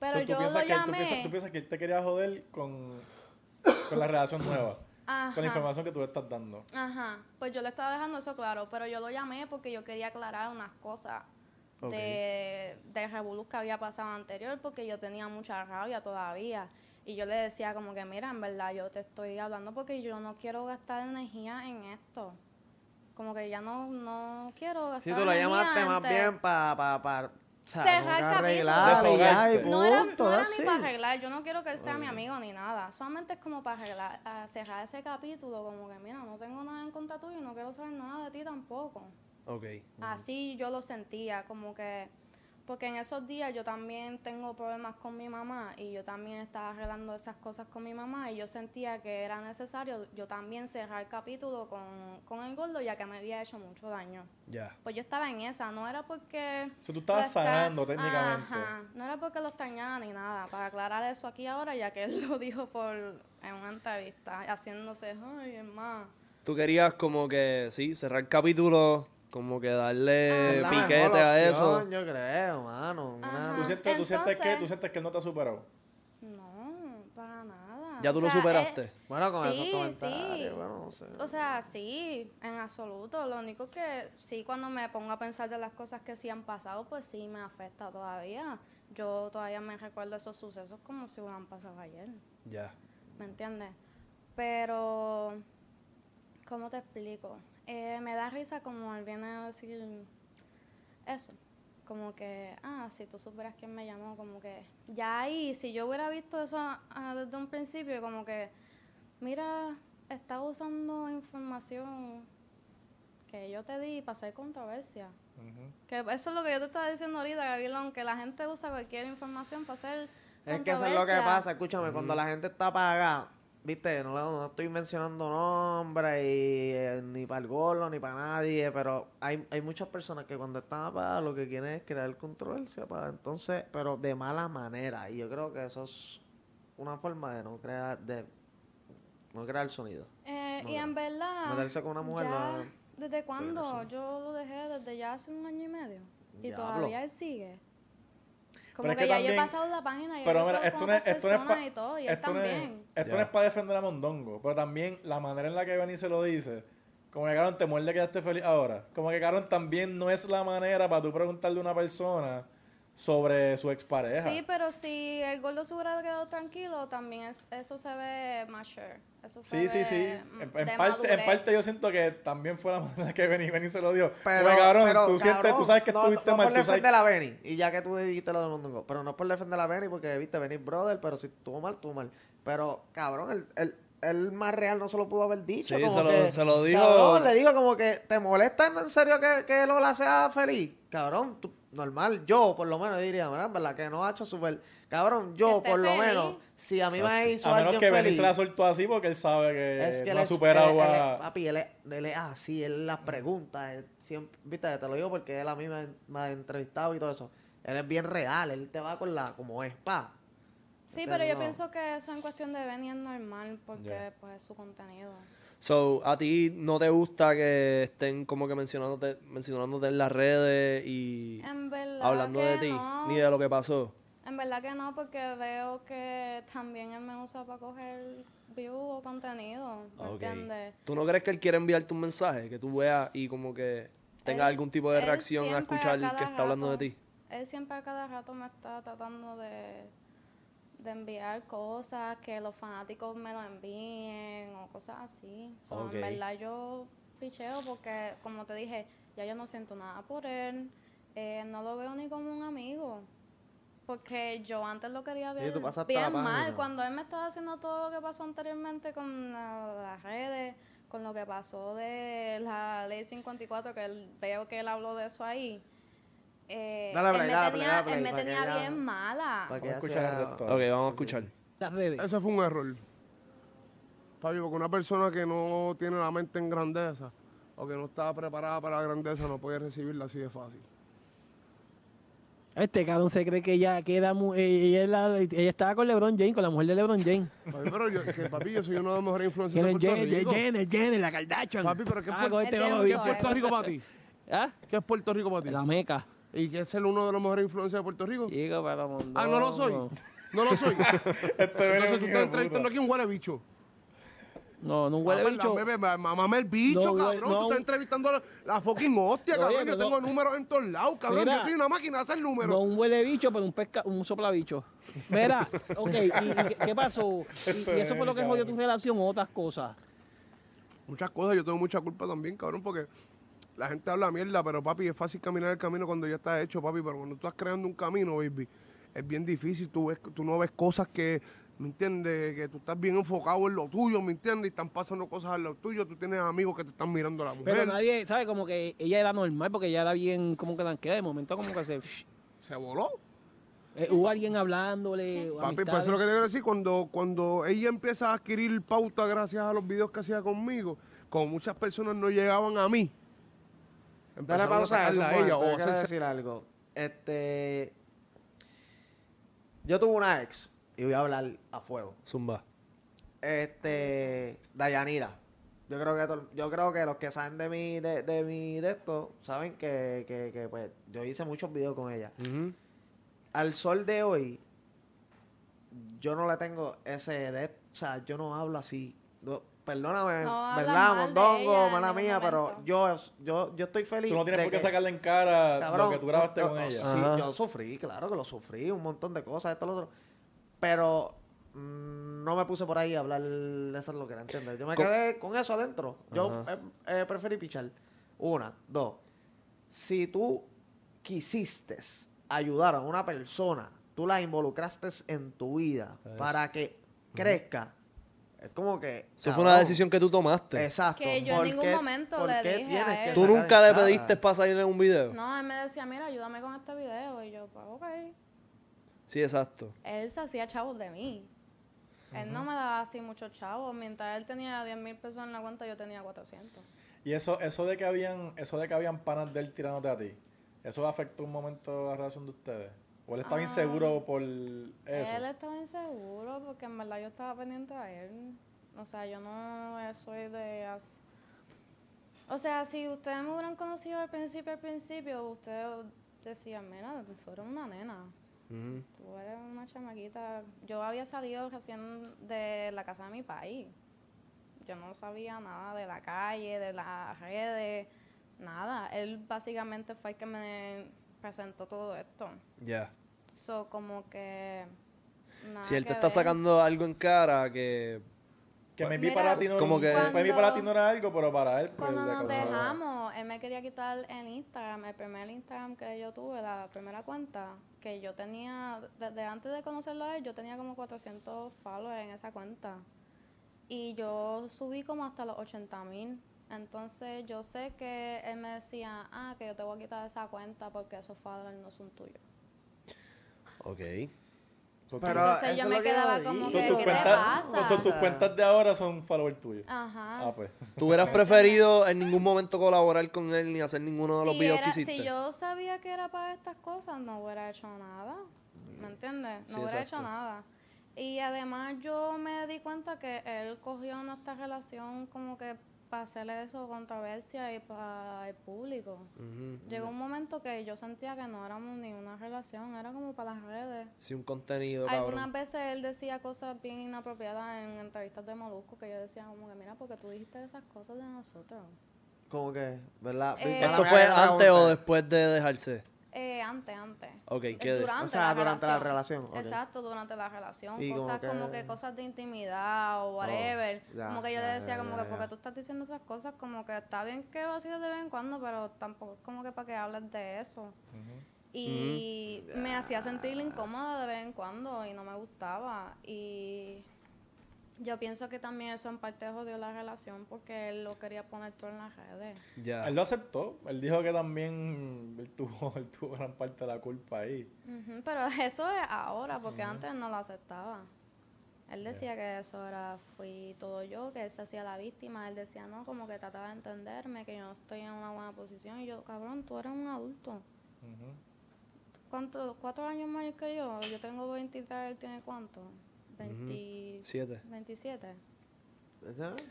Pero So, ¿tú yo piensas lo que él- tú piensas- tú piensas que él te quería joder con, con la relación nueva. Ajá. con la información que tú le estás dando. Ajá, pues yo le estaba dejando eso claro, pero yo lo llamé porque yo quería aclarar unas cosas de, de revolú que había pasado anterior, porque yo tenía mucha rabia todavía. Y yo le decía como que, mira, en verdad yo te estoy hablando porque yo no quiero gastar energía en esto. Como que ya no, no quiero gastar Si tú lo energía llamaste más bien para pa, pa, sea, Cerrar el capítulo. arreglar y. No era, punto, no era ni para arreglar, yo no quiero que él sea mi amigo ni nada. Solamente es como para arreglar, a cerrar ese capítulo, como que mira, no tengo nada en contra tuyo y no quiero saber nada de ti tampoco. Ok. Así yo lo sentía, como que, porque en esos días yo también tengo problemas con mi mamá y yo también estaba arreglando esas cosas con mi mamá y yo sentía que era necesario yo también cerrar el capítulo con, con el gordo ya que me había hecho mucho daño. Ya. Pues yo estaba en esa, no era porque... O sea, tú estabas sanando técnicamente. Ajá, no era porque lo extrañaba ni nada, para aclarar eso aquí ahora, ya que él lo dijo por en una entrevista, haciéndose, ay, hermano. Tú querías como que, sí, cerrar el capítulo, como que darle la piquete mejor a eso. Yo creo, mano. Ajá. ¿Tú sientes, tú sientes que, tú sientes que él no te ha superado? No, para nada. ¿Ya tú O lo superaste? eh, Bueno, con sí, esos comentarios, sí. bueno, no sé. O sea, sí, en absoluto. Lo único que sí, cuando me pongo a pensar de las cosas que sí han pasado, pues sí me afecta todavía. Yo todavía me recuerdo esos sucesos como si hubieran pasado ayer. Ya. ¿Me entiendes? Pero, ¿cómo te explico? Eh, me da risa como él viene a decir eso. Como que, ah, si tú supieras quién me llamó, como que ya ahí, si yo hubiera visto eso ah, desde un principio, como que, mira, estás usando información que yo te di para hacer controversia. Ujú. Que eso es lo que yo te estaba diciendo ahorita, Gabilón, que la gente usa cualquier información para hacer Es que eso es lo que pasa, escúchame, cuando la gente está pagada, viste, no, no estoy mencionando nombres y, eh, ni para el gordo ni para nadie, pero hay, hay muchas personas que cuando están apagadas lo que quieren es crear controversia para entonces, pero de mala manera. Y yo creo que eso es una forma de no crear, de no crear sonido. Eh, No, y en verdad. Meterse con una mujer, ya- ¿Desde cuándo? Yo lo dejé desde ya hace un año y medio. Y Diablo. todavía él sigue. Como Pero es que, ya yo he pasado la página y Pero he mira, esto con no es, esto no es y todo, y él esto no es- también. esto no es para defender a Mondongo, pero también la manera en la que Benny se lo dice, como que Caron te muerde que ya esté feliz ahora. Como que Caron también no es la manera para tú preguntarle a una persona sobre su expareja. Sí, pero si el gordo se hubiera quedado tranquilo, también es, eso se ve mature. Eso se Sí, sí, ve, sí. mm, En, en parte, en parte yo siento que también fue la manera la que Benny, Benny se lo dio. Pero, cabrón, pero, tú, sientes, tú sabes que no, estuviste no mal. por Tú sabes, defender a Benny, y ya que tú dijiste lo de Mondongo, pero no por defender a Benny, porque viste, Benny brother, pero si estuvo mal, estuvo mal. Pero, cabrón, el, el, el más real no se lo pudo haber dicho. Sí, como se lo- que, se lo dijo- Cabrón, le dijo como que, ¿te molesta en serio que, que Lola sea feliz? Cabrón, tú- normal, yo por lo menos diría, ¿verdad? ¿Verdad? Que no ha hecho súper... Cabrón, yo por lo menos, si a mí me hizo a menos que Benny feliz... se la soltó así porque él sabe que, Es que no ha superado él- él es- a... papi, él es, él es así, él las preguntas, él siempre, viste, te lo digo porque él a mí me, me ha entrevistado y todo eso. Él es bien real, él te va con la, como es, pa. Sí, pero yo no. pienso que eso en cuestión de Benny es normal porque Ya. pues es su contenido. So, ¿a ti no te gusta que estén como que mencionándote, mencionándote en las redes y En hablando de ti, no. ni de lo que pasó? En verdad que no, porque veo que también él me usa para coger view o contenido, ¿me Ok. entiendes? ¿Tú no crees que él quiere enviarte un mensaje? Que tú veas y como que tenga Él- algún tipo de reacción a escuchar cada que está hablando de ti. Él siempre a cada rato me está tratando de, de enviar cosas, que los fanáticos me lo envíen o cosas así. So. En verdad yo picheo porque, como te dije, ya yo no siento nada por él. eh, no lo veo ni como un amigo. Porque yo antes lo quería ver la bien mal. Cuando él me estaba haciendo todo lo que pasó anteriormente con la- las redes, con lo que pasó de la ley 54, que él, veo que él habló de eso ahí. Eh, Dale él play, me dale tenía, play, dale él play, me para que tenía ya- bien mala. Para que Vamos a escuchar el sea- resto. Ok, vamos a escuchar. Las. Ese fue un error. Papi, porque una persona que no tiene la mente en grandeza o que no estaba preparada para la grandeza no puede recibirla así de fácil. Este cabrón se cree que ella queda mu- eh, ella, es la- ella estaba con LeBron James, con la mujer de LeBron James. Papi, pero yo, que, papi, yo soy uno de los mejores influencers Tiene de Puerto Jenner, Rico. Jenner, Jenner, la Kardashian. Papi, pero ¿qué es Ah, con este Él tiene ¿Qué es Puerto Rico para ti? ¿Ah? ¿Qué es Puerto Rico para ti? La meca. ¿Y qué es ser uno de los mejores influencers de Puerto Rico? Chico, para. Ah, no lo soy. No lo soy. Este Entonces tú estás entrevistando aquí un huele bicho. No, no un huele Ah, bicho. pues, ma- Mamame el bicho, No, cabrón. no, Tú estás entrevistando la, la fucking hostia, Oye, cabrón. Yo pero tengo no- números en todos lados, cabrón. Mira. Yo soy una máquina de hacer números. No un huele bicho, pero un pesca, un soplabicho. Mira, ok, ¿y, y qué, qué pasó? ¿Y, y eso fue lo que jodió tu relación o otras cosas? Muchas cosas, yo tengo mucha culpa también, cabrón, porque la gente habla mierda, pero papi, es fácil caminar el camino cuando ya está hecho, papi, pero cuando tú estás creando un camino, baby, es bien difícil, tú, ves, tú no ves cosas que, ¿me entiendes? Que tú estás bien enfocado en lo tuyo, ¿me entiendes? Y están pasando cosas al lado tuyo, tú tienes amigos que te están mirando a la mujer. Pero nadie, ¿sabe? Como que ella era normal porque ella era bien, como que tranquila. De momento, como que se. Se voló. eh, hubo alguien hablándole. Papi, pues eso es lo que te quiero decir. Cuando, cuando ella empieza a adquirir pauta gracias a los videos que hacía conmigo, como muchas personas no llegaban a mí, Dale pausa a a ella o decir algo. Este. Yo tuve una ex, y voy a hablar a fuego. Zumba. Este. Dayanira. Yo creo que to- yo creo que los que saben de mi, de, de mi de esto, saben que, que, que, pues, yo hice muchos videos con ella. Al sol de hoy, yo no le tengo ese de, o sea, yo no hablo así. No, perdóname, No ¿verdad, Mondongo, mala ningún mía, pero yo, yo, yo estoy feliz. Tú no tienes por qué que- sacarle en cara Cabrón, lo que tú grabaste yo- con yo- ella. Sí, Ajá. yo sufrí, claro que lo sufrí, un montón de cosas, esto, lo otro. Pero mm, no me puse por ahí a hablar eso es lo que era, ¿entiendes? Yo me quedé con eso adentro. Yo eh, eh, preferí pichar. Una, dos. Si tú quisiste ayudar a una persona, tú la involucraste en tu vida para que crezca, es como que... Eso fue una decisión que tú tomaste. Exacto. Que yo en ¿por ningún qué- momento le qué dije tienes a que él. ¿Tú nunca le pediste para salir en un video? No, él me decía, mira, ayúdame con este video. Y yo, pues, ok. Sí, exacto. Él se hacía chavos de mí. Él no me daba así muchos chavos. Mientras él tenía 10 mil pesos en la cuenta, yo tenía 400. Y eso, eso de que habían, eso de que habían panas de él tirándote a ti, ¿eso afectó un momento la relación de ustedes? ¿O él estaba Ah. inseguro por eso? Él estaba inseguro porque en verdad yo estaba pendiente a él. O sea, yo no soy de... O sea, si ustedes me hubieran conocido al principio, al principio, ustedes decían, mira, tú eres una nena. Ujú. Tú eres una chamaquita. Yo había salido recién de la casa de mi país. Yo no sabía nada de la calle, de las redes, nada. Él básicamente fue el que me presentó todo esto. Ya. So, como que... Si él te está ver. sacando algo en cara que... Que maybe Mira, para ti no como que- maybe para ti no era algo, pero para él pues, Cuando nos dejamos, él me quería quitar el Instagram, el primer Instagram que yo tuve, la primera cuenta, que yo tenía, desde antes de conocerlo a él, yo tenía como 400 followers en esa cuenta. Y yo subí como hasta los 80 mil. Entonces yo sé que él me decía, ah, que yo te voy a quitar esa cuenta porque esos followers no son tuyos. Ok. So, Pero Entonces yo me quedaba como que, ¿qué te cuentas- pasa? so tus cuentas de ahora son followers tuyos. Ajá. Ah, pues. ¿Tú hubieras preferido en ningún momento colaborar con él ni hacer ninguno de los si, videos era- que hiciste? si yo sabía que era para estas cosas, no hubiera hecho nada. ¿Me entiendes? No Sí, hubiera exacto. hecho nada. Y además yo me di cuenta que él cogió nuestra relación como que para hacerle eso controversia y para el público. Llegó un momento que yo sentía que no éramos ni una relación, era como para las redes. Sí, un contenido, Algunas cabrón. veces él decía cosas bien inapropiadas en entrevistas de Molusco que yo decía como que mira, porque tú dijiste esas cosas de nosotros. Como que, ¿verdad? Eh, ¿Esto fue antes o después de dejarse? Eh, antes, antes. Ok, Eh, ¿qué? Durante O sea, la durante la relación. relación, ok. Exacto, durante la relación. Y cosas como que- que... cosas de intimidad o whatever. ya, como que yo le decía ya, como ya, que porque tú estás diciendo esas cosas, como que está bien que vaciles de vez en cuando, pero tampoco es como que para que hables de eso. Y me hacía sentir incómoda de vez en cuando y no me gustaba. Y yo pienso que también eso en parte jodió la relación porque él lo quería poner todo en las redes. Ya. Él lo aceptó. Él dijo que también él tuvo, él tuvo gran parte de la culpa ahí. Ujú, pero eso es ahora, porque antes no lo aceptaba. Él decía que eso era, fui todo yo, que él se hacía la víctima. Él decía, no, como que trataba de entenderme, que yo no estoy en una buena posición. Y yo, cabrón, tú eres un adulto. Ujú. ¿Cuánto? ¿Cuatro años mayor que yo? Yo tengo 23, él tiene cuánto? 20 Siete. 27.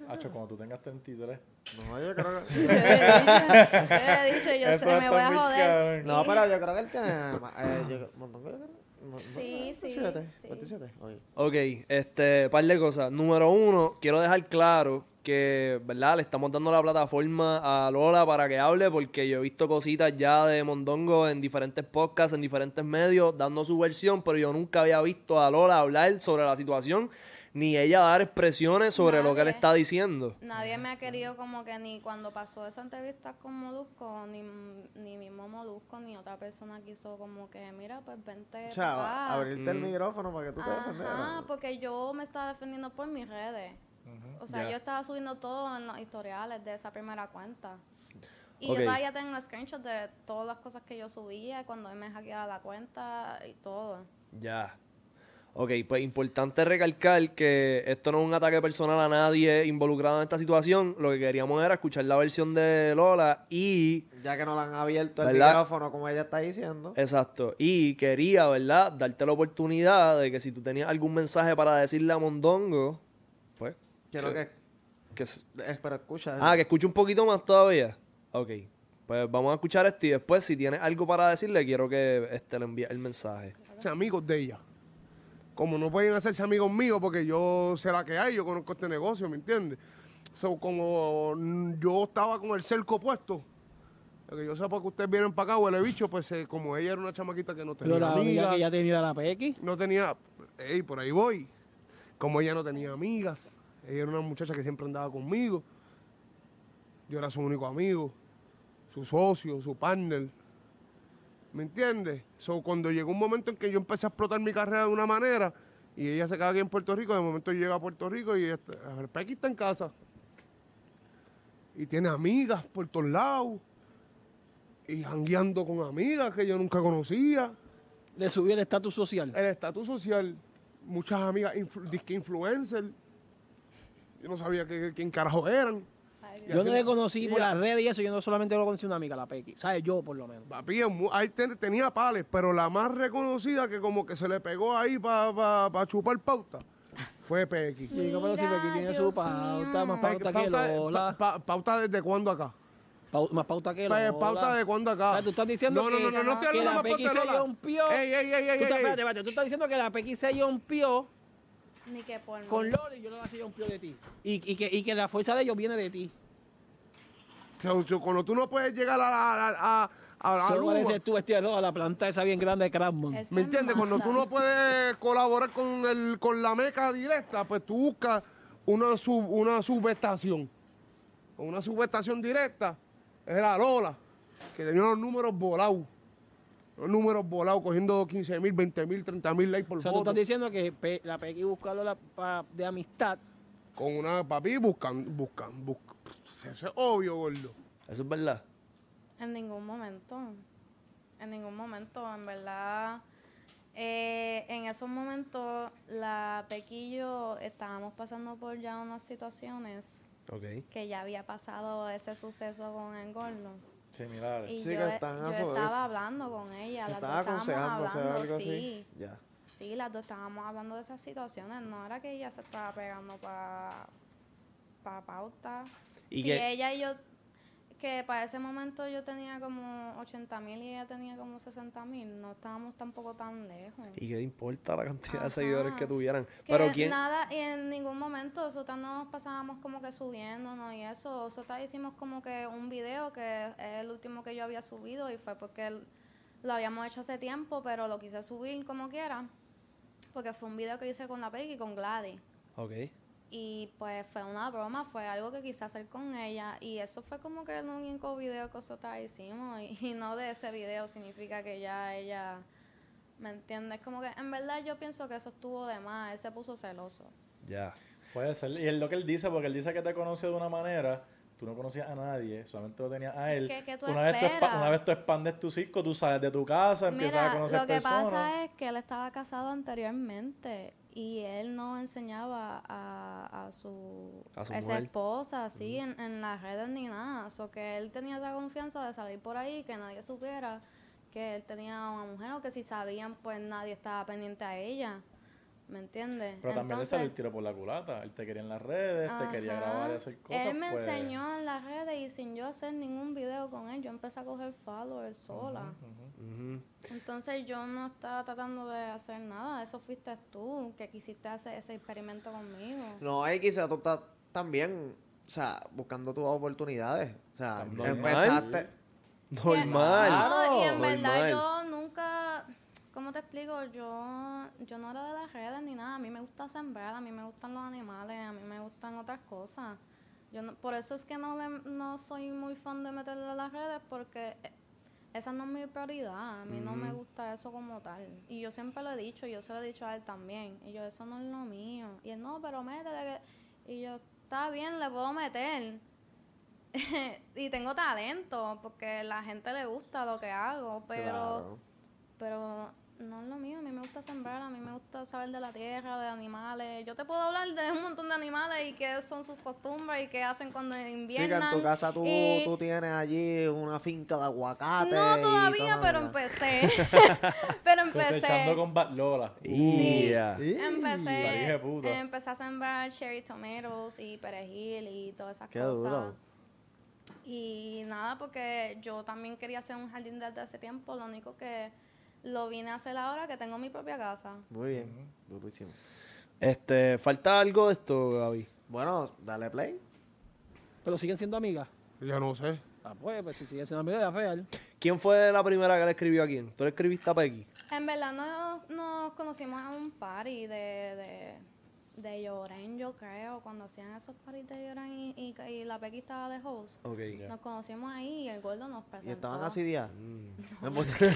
Hacho, cuando tú tengas 33. No, yo creo que... Yo he dicho, yo sé, me voy a joder. No, pero yo creo que él tiene... Eh, yo, creo- Sí, sí, 27, sí. 27. Oye. Ok, este, par de cosas. Número uno, quiero dejar claro que, ¿verdad? Le estamos dando la plataforma a Lola para que hable porque yo he visto cositas ya de Mondongo en diferentes podcasts, en diferentes medios, dando su versión, pero yo nunca había visto a Lola hablar sobre la situación ni ella dar expresiones sobre lo que él está diciendo. Nadie me ha querido como que ni cuando pasó esa entrevista con Molusco, ni, ni mismo Molusco, ni otra persona quiso como que, mira, pues vente O sea, pa' acá". abrirte el micrófono para que tú te Ajá, defendieras. porque yo me estaba defendiendo por mis redes. O sea, yo estaba subiendo todo en los historiales de esa primera cuenta. Y yo todavía tengo screenshots de todas las cosas que yo subía, cuando él me hackeaba la cuenta y todo. Ya. Ok, pues importante recalcar que esto no es un ataque personal a nadie involucrado en esta situación. Lo que queríamos era escuchar la versión de Lola y Ya que no le han abierto el micrófono, como ella está diciendo. Exacto. Y quería, ¿verdad? Darte la oportunidad de que si tú tenías algún mensaje para decirle a Mondongo, pues. Quiero que, que. que s- pero escucha. ah, que escuche un poquito más todavía. Ok. Pues vamos a escuchar esto y después, si tienes algo para decirle, quiero que este, le envíe el mensaje. Ser amigos de ella. Como no pueden hacerse amigos míos porque yo sé la que hay, yo conozco este negocio, ¿me entiendes? So, como yo estaba con el cerco puesto, lo que yo sepa que ustedes vienen para acá, huele bicho, pues eh, como ella era una chamaquita que no tenía Pero la amiga amigas, que ya tenía la PX. no tenía, ey, por ahí voy, como ella no tenía amigas, ella era una muchacha que siempre andaba conmigo, yo era su único amigo, su socio, su partner, ¿me entiendes? So, cuando llegó un momento en que yo empecé a explotar mi carrera de una manera y ella se queda aquí en Puerto Rico, de momento yo llego a Puerto Rico y este, a ver, Pequi está en casa y tiene amigas por todos lados y jangueando con amigas que yo nunca conocía Le subió el estatus social. el estatus social, muchas amigas, influ- disque influencers. Yo no sabía que, quién carajo eran. Ay, Yo así- no le conocí por las redes y eso, yo no solamente lo conocí una amiga, la PX. ¿Sabes? Yo, por lo menos. Papi, ahí ten- tenía pales, pero la más reconocida que como que se le pegó ahí para chupar pauta fue Pequi. Y digo, pero si PX tiene su pauta, más pauta que Lola. pa- pa- pauta desde cuándo acá. Pau- más pauta que Pa- Lola. pauta de cuándo acá. Tú estás diciendo no, no, que- no, no, no estoy que hablando la más Pequi pauta de se Lola. rompió. Ey, ey, ey, ey, Tú estás, ey, espérate, ey. espérate, tú estás diciendo que la PX se rompió Ni que por mí. con Lola y yo no se rompió de ti. Y, y, que, y que la fuerza de ellos viene de ti. Cuando tú no puedes llegar a la, a, a, a la tú vestido de Lola, la planta esa bien grande de Craftsman. Ese ¿Me entiendes? Cuando tú no puedes colaborar con el con la meca directa, pues tú buscas una sub, una subestación. Una subestación directa era Lola, que tenía los números volados. Los números volados, cogiendo 15 mil, 20 mil, 30 mil likes por O sea, tú foto. estás diciendo que Pe- la PX busca a Lola pa- de amistad. Con una papi buscan, buscan, buscan. Eso es obvio, gordo. Eso es verdad. En ningún momento. En ningún momento, en verdad. eh, en esos momentos, la Pequi y yo estábamos pasando por ya unas situaciones Ok. que ya había pasado ese suceso con el gordo. Similares. Y Sí, yo, que están yo estaba hablando con ella, las dos Estaba estábamos aconsejándose algo sí. así. Ya. Sí, las dos estábamos hablando de esas situaciones. No era que ella se estaba pegando para pa pauta. ¿Y sí, ella y yo, que para ese momento yo tenía como 80 mil y ella tenía como 60 mil. No estábamos tampoco tan lejos. ¿Y qué importa la cantidad de Ajá. seguidores que tuvieran? Que Pero quién... nada, y en ningún momento nosotros no nos pasábamos como que subiéndonos y eso. Nosotros hicimos como que un video que es el último que yo había subido y fue porque el- lo habíamos hecho hace tiempo, pero lo quise subir como quiera. Porque fue un video que hice con la Peggy y con Gladys. Ok. Y pues fue una broma, fue algo que quise hacer con ella. Y eso fue como que el único video que nosotros hicimos. Y, y no de ese video significa que ya ella, ¿me entiendes? Como que en verdad yo pienso que eso estuvo de más. Él se puso celoso. Ya. Puede ser. Y es lo que él dice, porque él dice que te conoce de una manera, tú no conocías a nadie, solamente lo tenías a él. que tú una, vez tú, una vez tú expandes tu circo, tú sales de tu casa, empiezas a conocer lo que personas. pasa es que él estaba casado anteriormente y él no enseñaba a, a su, A su esa esposa así en, en las redes ni nada. So que él tenía esa confianza de salir por ahí, que nadie supiera que él tenía una mujer o que si sabían pues nadie estaba pendiente a ella. ¿Me entiendes? Pero también le salió el tiro por la culata. Él te quería en las redes, te quería grabar y hacer cosas. Él me pues, enseñó en las redes y sin yo hacer ningún video con él, yo empecé a coger followers sola. Entonces yo no estaba tratando de hacer nada. Eso fuiste tú que quisiste hacer ese experimento conmigo. No, y quizás tú estás también, o sea, buscando tus oportunidades. O sea, También. empezaste. Normal. No, y en Normal. verdad yo nunca, ¿cómo te explico? Yo, yo no era de las redes ni nada. A mí me gusta sembrar, a mí me gustan los animales, a mí me gustan otras cosas. Yo no- por eso es que no, le- no soy muy fan de meterle a las redes porque eh, esa no es mi prioridad. A mí no me gusta eso como tal. Y yo siempre lo he dicho, yo se lo he dicho a él también. Y yo, eso no es lo mío. Y él, no, pero métele. que-". Y yo, está bien, le puedo meter. y tengo talento porque la gente le gusta lo que hago, pero Claro. pero no es lo mío, a mí me gusta sembrar, a mí me gusta saber de la tierra, de animales. Yo te puedo hablar de un montón de animales y qué son sus costumbres y qué hacen cuando Sí, que inviernan. en tu casa tú, y- tú tienes allí una finca de aguacate. No y todavía, toda pero empecé. pero Cosechando empecé. con Bad Lola. Yeah. Sí. Empecé, puta. empecé a sembrar cherry tomatoes y perejil y todas esas Qué cosas. duro. Y nada, porque yo también quería hacer un jardín desde hace tiempo. Lo único que lo vine a hacer ahora que tengo mi propia casa. Muy bien, durísimo. Este, ¿falta algo de esto, Gaby? Bueno, dale play. Pero siguen siendo amigas. Ya no sé. Ah, pues, pues si siguen siendo amigas, ya real. ¿Quién fue la primera que le escribió a quién? ¿Tú le escribiste a Pequi? En verdad nos, nos conocimos en un party de, de, de Lloren, yo creo, cuando hacían esos parties de Lloren y, y, y la Pequi estaba de host. Nos conocimos ahí y el gordo nos presentó. Y estaban así días.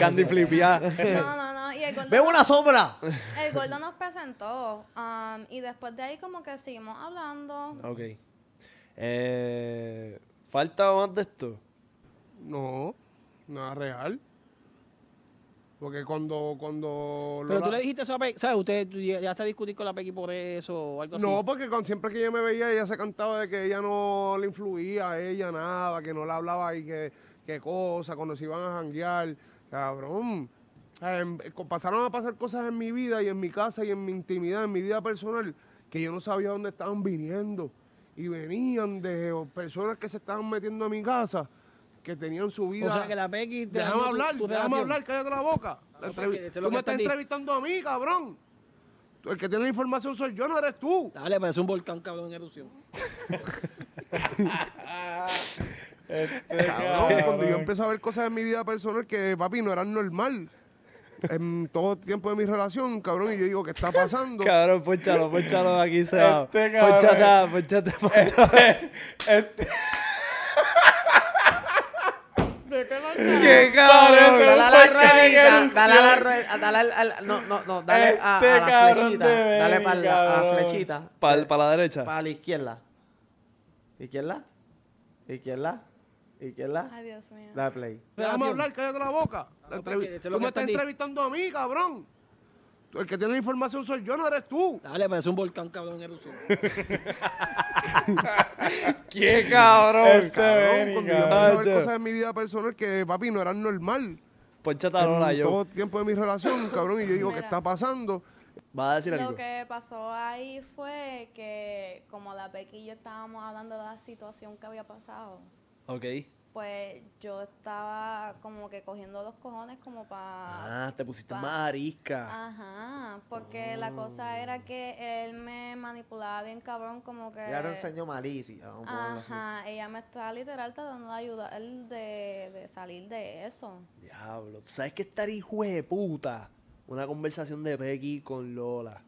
Candy Flip, ya. No, no, no. Y el gordo, ¡Veo una sombra! el gordo nos presentó. um, y después de ahí como que seguimos hablando. Ok. Eh, ¿Falta más de esto? No, nada real. Porque cuando, cuando Pero tú le dijiste eso a Pequi, ¿sabes? Usted ya está a discutir con la Pequi por eso o algo así. No, porque con, siempre que ella me veía, ella se cantaba de que ella no le influía a ella nada, que no le hablaba y que, que cosa, cuando se iban a janguear. Cabrón. Eh, em, pasaron a pasar cosas en mi vida y en mi casa y en mi intimidad, en mi vida personal, que yo no sabía dónde estaban viniendo. Y venían de personas que se estaban metiendo a mi casa, que tenían su vida. O sea, que la Pequi... te Déjame tu- hablar, tu déjame hablar, cállate la boca. La No, porque tú me está estás entrevistando a mí, cabrón. Tú- El que tiene la información soy yo, no eres tú. Dale, parece un volcán cabrón en erupción. Este Cabrón, cuando yo empecé a ver cosas en mi vida personal que, papi, no eran normal. En todo tiempo de mi relación, cabrón, y yo digo, ¿qué está pasando? Cabrón, ponchalo, ponchalo aquí se va. Este cabrón. Ponchata, ponchata, ponchata. Este, ¡Qué cabrón! Dale a la erupción. dale a la ruedita, dale al, al- no, no, no, dale a, Este a la cabrón flechita, de dale Benny, para la a la cabrón. flechita, Para la derecha. para la izquierda, izquierda, izquierda, izquierda, Ay, Dios mío. dale play. Déjame hablar, cállate la boca. La No, entrev- porque eso es lo tú me está estás entrevistando a mí, cabrón. El que tiene la información soy yo, no eres tú. Dale, parece un volcán cabrón en erupción. ¡Qué cabrón! Este Cabrón, cuando yo cabrón. empecé a ver cosas en mi vida personal que, papi, no eran normal. Ponchata Lola, En yo. todo tiempo de mi relación, cabrón, y yo digo, ¿qué Mira. está pasando? ¿Vas a decir Lo algo? que pasó ahí fue que como la Becky y yo estábamos hablando de la situación que había pasado, Ok. Pues yo estaba como que cogiendo los cojones como para... Ah, te pusiste pa- más arisca. Ajá, porque la cosa era que él me manipulaba bien cabrón como que... Ya te enseño malicia, vamos a ponerlo así. Ajá, ella me está literal tratando de ayudar de, de salir de eso. Diablo, ¿tú sabes que estar hijo de puta? Una conversación de Becky con Lola.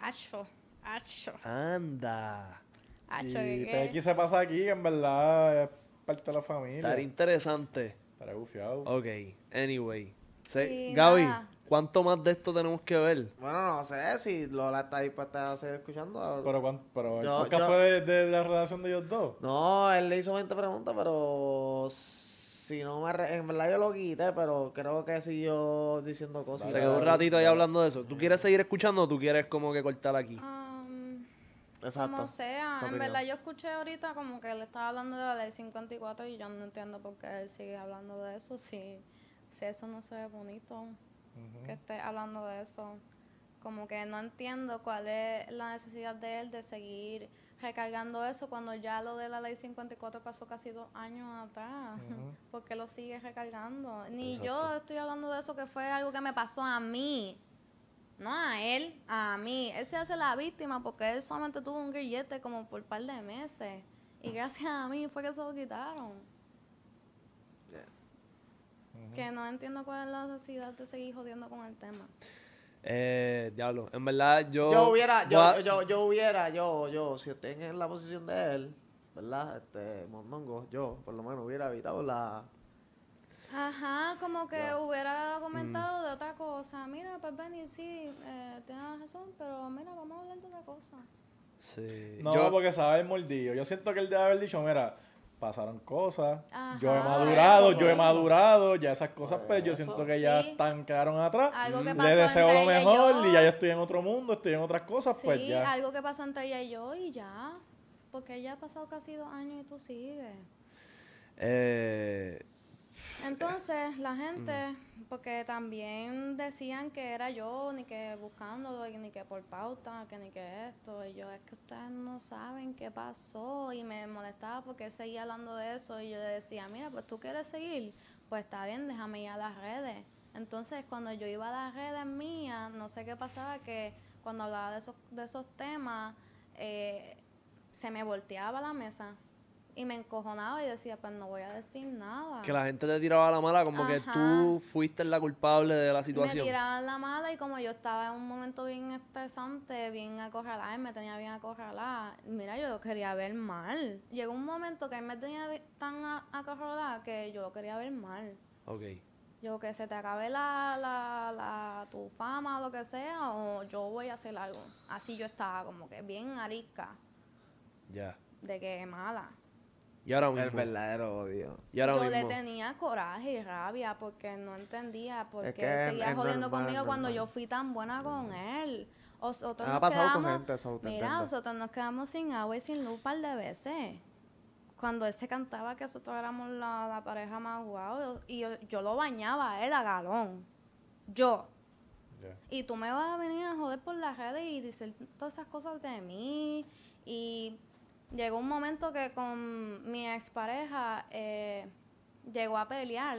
Acho, acho, Anda. acho, Y. Pequi se pasa aquí, en verdad es parte de la familia. Estar interesante. Estaré bufiado. Ok, anyway. Se- Sí, Gaby, nada. ¿cuánto más de esto tenemos que ver? Bueno, no sé si Lola está dispuesta a seguir escuchando. Pero, cuán- pero el Yo- podcast yo- fue de, de la relación de ellos dos. No, él le hizo 20 preguntas, pero si no me... re- En verdad yo lo quité, pero creo que siguió diciendo cosas. Se quedó un ratito ahí hablando de eso. ¿Tú quieres seguir escuchando o tú quieres como que cortar aquí? Um, Exacto. Como sea, en verdad yo escuché ahorita como que él estaba hablando de la ley 54 y yo no entiendo por qué él sigue hablando de eso si, si eso no se ve bonito, que esté hablando de eso. Como que no entiendo cuál es la necesidad de él de seguir recargando eso cuando ya lo de la ley 54 pasó casi dos años atrás. ¿Por qué lo sigue recargando? Ni yo estoy hablando de eso que fue algo que me pasó a mí. No a él, a mí. Él se hace la víctima porque él solamente tuvo un grillete como por un par de meses. Y gracias a mí fue que se lo quitaron. Que no entiendo cuál es la necesidad de seguir jodiendo con el tema. Eh, diablo, en verdad yo... Yo hubiera, yo, yo, yo hubiera, yo, yo, si estoy en la posición de él, ¿verdad? Este, Mondongo, yo, por lo menos, hubiera evitado la... Ajá, como que hubiera comentado de otra cosa. Mira, pues Benny, sí, eh, tienes razón, pero mira, vamos a hablar de otra cosa. Sí. No, yo, porque sabe el mordido. Yo siento que él debe haber dicho, mira, pasaron cosas, yo he madurado, eso, yo he madurado, ya esas cosas, pues yo siento que ya Sí. están, quedaron atrás. Algo que Le pasó deseo entre lo ella y mejor yo. y ya yo estoy en otro mundo, estoy en otras cosas, Sí, pues ya. algo que pasó entre ella y yo y ya. Porque ya ha pasado casi dos años y tú sigues. eh, Entonces, la gente, porque también decían que era yo, ni que buscándolo, ni que por pauta, que ni que esto. Y yo, es que ustedes no saben qué pasó. Y me molestaba porque seguía hablando de eso. Y yo le decía, mira, pues tú quieres seguir, pues está bien, déjame ir a las redes. Entonces, cuando yo iba a las redes mías, no sé qué pasaba, que cuando hablaba de esos, de esos temas, eh, se me volteaba la mesa. Y me encojonaba y decía, pues no voy a decir nada. que la gente te tiraba la mala como que tú fuiste la culpable de la Me situación. tiraban la mala y como yo estaba en un momento bien estresante, bien acorralada, y me tenía bien acorralada, mira, yo lo quería ver mal. Llegó un momento que él me tenía tan acorralada que yo lo quería ver mal. Ok. Yo que se te acabe la, la, la, tu fama o lo que sea, o yo voy a hacer algo. Así yo estaba como que bien arisca, Ya. de que mala. Y ahora mismo. El verdadero odio. Y ahora yo le tenía coraje y rabia porque no entendía por Es qué que seguía es jodiendo normal, conmigo cuando yo fui tan buena con él. Nosotros Me ha nos pasado con gente, eso, Mira, entiendo. nosotros nos quedamos sin agua y sin luz un par de veces. Cuando él se cantaba que nosotros éramos la, la pareja más guau, y yo, yo lo bañaba a él a galón. Yo. Y tú me vas a venir a joder por las redes y decir todas esas cosas de mí. Y llegó un momento que con mi expareja eh, llegó a pelear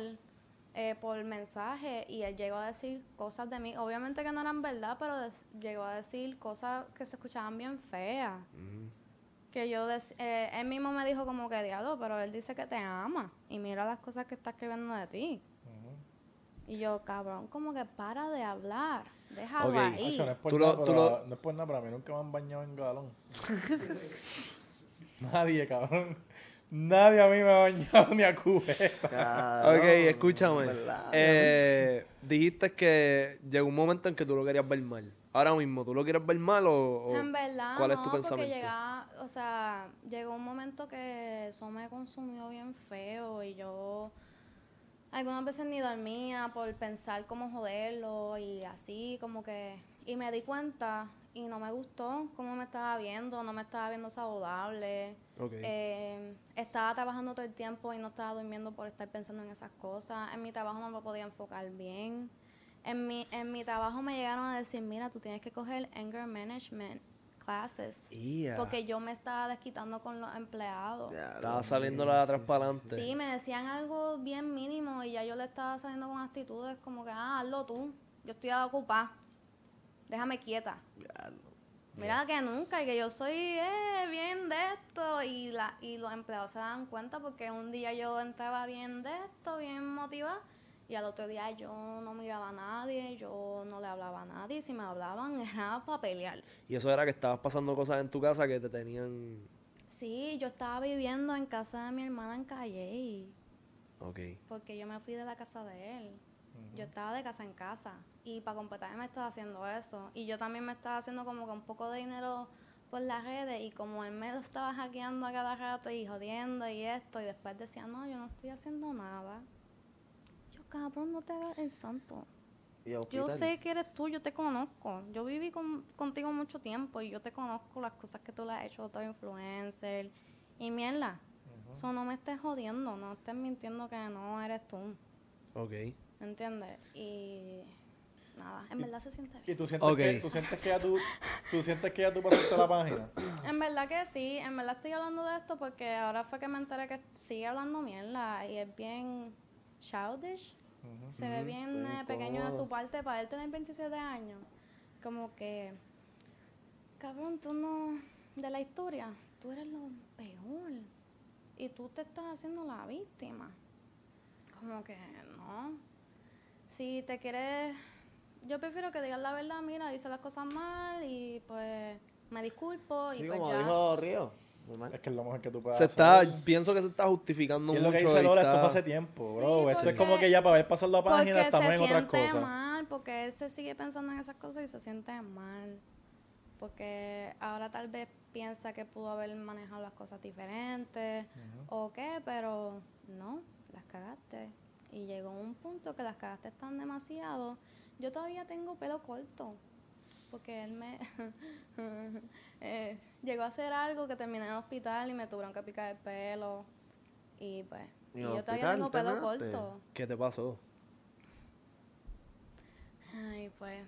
eh, por mensaje y él llegó a decir cosas de mí. Obviamente que no eran verdad, pero des- llegó a decir cosas que se escuchaban bien feas. Que yo, eh, él mismo me dijo como que diablo, pero él dice que te ama. Y mira las cosas que está escribiendo de ti. Y yo, cabrón, como que para de hablar. Déjalo Ok. ahí. No es por Tú nada, lo- pero tú lo- no es por nada, pero a mí nunca me han bañado en galón. Nadie, cabrón. Nadie a mí me ha bañado ni a cubeta. Ok, escúchame. ¿verdad? Eh, dijiste que llegó un momento en que tú lo querías ver mal. Ahora mismo, ¿tú lo quieres ver mal o, o En verdad, cuál no, es tu porque pensamiento? llegaba, o sea, llegó un momento que eso me consumió bien feo y yo algunas veces ni dormía por pensar cómo joderlo y así como que y me di cuenta y no me gustó cómo me estaba viendo, no me estaba viendo saludable. Eh, estaba trabajando todo el tiempo y no estaba durmiendo por estar pensando en esas cosas. En mi trabajo no me podía enfocar bien. En mi, en mi trabajo me llegaron a decir, mira, tú tienes que coger anger management classes. Porque yo me estaba desquitando con los empleados. Estaba saliendo la de atrás para adelante. Sí, me decían algo bien mínimo y ya yo le estaba saliendo con actitudes como que, ah, hazlo tú. Yo estoy ocupada. Déjame quieta. Mira que nunca, y que yo soy eh, bien de esto. Y, la, y los empleados se dan cuenta porque un día yo entraba bien de esto, bien motivada. Y al otro día yo no miraba a nadie, yo no le hablaba a nadie. Si me hablaban era para pelear. Y eso era que estabas pasando cosas en tu casa que te tenían... Sí, yo estaba viviendo en casa de mi hermana en Calle. Ok. porque yo me fui de la casa de él. Yo estaba de casa en casa y para completar me estaba haciendo eso. Y yo también me estaba haciendo como que un poco de dinero por las redes y como él me lo estaba hackeando a cada rato y jodiendo y esto y después decía, no, yo no estoy haciendo nada. Yo, cabrón, no te hagas el santo. Yo sé que eres tú, yo te conozco. Yo viví con- contigo mucho tiempo y yo te conozco las cosas que tú le has hecho a otros influencer. Y mierda, eso no me estés jodiendo, no estés mintiendo que no eres tú. Ok. ¿Entiendes? Y nada, en verdad se siente bien. ¿Y tú sientes, que, tú sientes que ya tú, tú sientes que ya tú pasaste la página? En verdad que sí, en verdad estoy hablando de esto porque ahora fue que me enteré que sigue hablando mierda y es bien childish. Se ve bien eh, pequeño de su parte para él tener 27 años. Como que, cabrón, tú no, de la historia, tú eres lo peor y tú te estás haciendo la víctima. Como que no. Si te quieres, yo prefiero que digas la verdad, mira, dice las cosas mal y pues me disculpo y Sí, pues como ya. dijo Río. Muy mal. Es que es lo mejor que tú puedes Se hacer. está, pienso que se está justificando Y es mucho. lo que dice Lola, está- esto fue hace tiempo, Sí, bro. esto es como que ya para ver pasar la página estamos se en otras siente cosas. mal, porque él se sigue pensando en esas cosas y se siente mal. Porque ahora tal vez piensa que pudo haber manejado las cosas diferentes o qué, pero no, las cagaste. Y llegó un punto que las cagaste tan demasiado. Yo todavía tengo pelo corto. Porque él me eh, llegó a hacer algo que terminé en el hospital y me tuvieron que picar el pelo. Y pues, ¿Y yo todavía tengo pelo corto. ¿Qué te pasó? Ay, pues.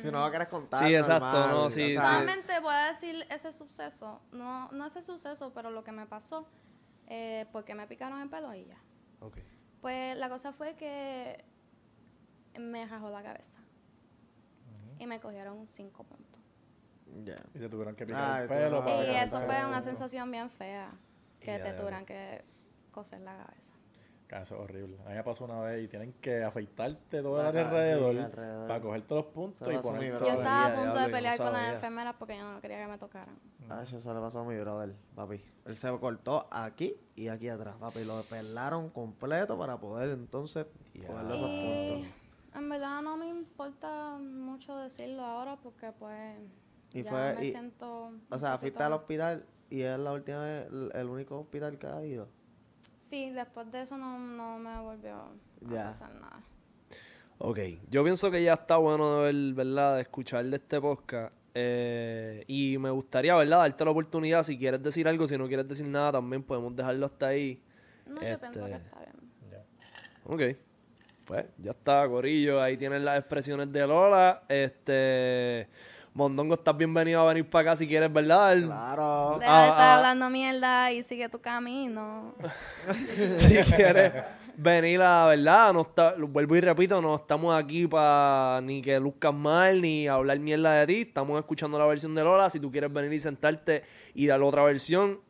Si no lo quieres contar. Sí, exacto, normal. no, sí, O sí. sea, Solamente voy a decir ese suceso. No, no ese suceso, pero lo que me pasó. Eh, porque me picaron el pelo y ya. Ok. Pues la cosa fue que me rajó la cabeza. Y me cogieron cinco puntos. ya. Y te tuvieron que picar Ay, el pelo para Y Ah, eso fue una sensación bien fea. Que te ya. tuvieran que coser la cabeza. Ah, Eso es horrible. A mí me pasó una vez y tienen que afeitarte todo el sí, alrededor, alrededor. para cogerte los puntos y ponerte... Yo estaba a punto de no pelear con las enfermeras porque yo no quería que me tocaran. Ah, eso se le pasó a mi brother, papi. Él se cortó aquí y aquí atrás, papi. Lo pelaron completo para poder entonces cogerle esos Y puntos. En verdad no me importa mucho decirlo ahora porque pues Y ya fue- me y- siento... O sea, fuiste al hospital y es la última vez, el, el único hospital que ha ido. Sí, después de eso no, no me volvió a Ya. pasar nada. Ok, yo pienso que ya está bueno de ver, ¿verdad? De escuchar de este podcast. Eh, y me gustaría, ¿verdad? Darte la oportunidad. Si quieres decir algo, si no quieres decir nada, también podemos dejarlo hasta ahí. No, yo pienso que Este, está bien. Ok. Pues ya está, Corillo. Ahí tienen las expresiones de Lola. Este. Mondongo, estás bienvenido a venir para acá si quieres, ¿verdad? Claro. Deja de ah, estar ah. hablando mierda y sigue tu camino. si quieres venir a, ¿verdad? No está, vuelvo y repito, no estamos aquí para ni que luzcas mal ni hablar mierda de ti. Estamos escuchando la versión de Lola. Si tú quieres venir y sentarte y dar otra versión,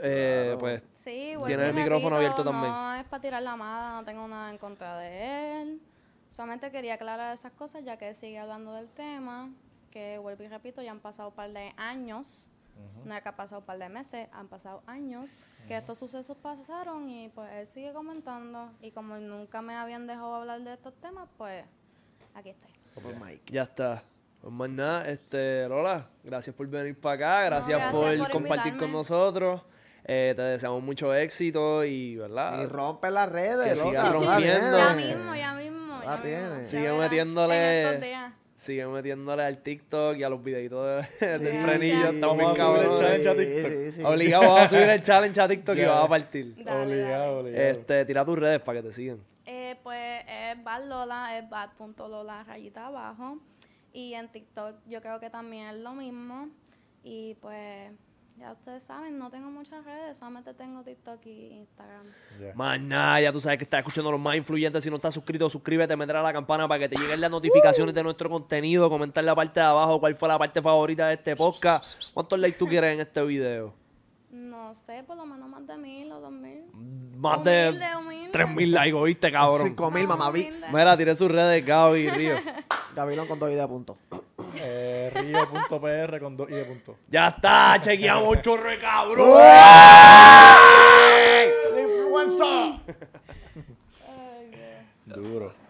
eh, pues Sí, y el micrófono repito, abierto también. No es para tirar la mala, no tengo nada en contra de él. Solamente quería aclarar esas cosas ya que él sigue hablando del tema. Que vuelvo y repito, ya han pasado un par de años. No es que ha pasado un par de meses, han pasado años que estos sucesos pasaron y pues él sigue comentando. Y como nunca me habían dejado hablar de estos temas, pues aquí estoy. ya está. Pues más nada, este, Lola, gracias por venir para acá, gracias, gracias por, por compartir invitarme. con nosotros. Eh, te deseamos mucho éxito y, ¿verdad? Y rompe las redes, Que loca, siga tú la rompiendo. Ya tienes. mismo, ya mismo. La ya mismo. tiene. Ya Sigue metiéndole-. Sigue metiéndole al TikTok y a los videitos de- del Sí, frenillo. sí. Estamos a subir el challenge a Sí, TikTok. sí, sí. Obligado, vamos a subir el challenge a TikTok y vas a partir. Dale, obligado, dale. obligado. Este, tira tus redes para que te sigan. Eh, pues es badlola, es bad.lola rayita abajo. Y en TikTok yo creo que también es lo mismo. Y pues ya ustedes saben, no tengo muchas redes, solamente tengo TikTok y Instagram. Más nada, ya tú sabes que estás escuchando a los más influyentes. Si no estás suscrito, suscríbete, meter a la campana para que te lleguen las notificaciones de nuestro contenido. Comentar en la parte de abajo cuál fue la parte favorita de este podcast. ¿Cuántos likes tú quieres en este video? No sé, por lo menos más de mil o dos mil. Más de Humilde, humilde. 3000 likes, ¿oíste, cabrón? Cinco mil, mamá. Mira, tiré sus redes, Gaby y Río. Gavilón con dos y de punto. Eh, Río.pr con dos y de punto. Ya está, chequeamos un chorro de cabrón. Duro.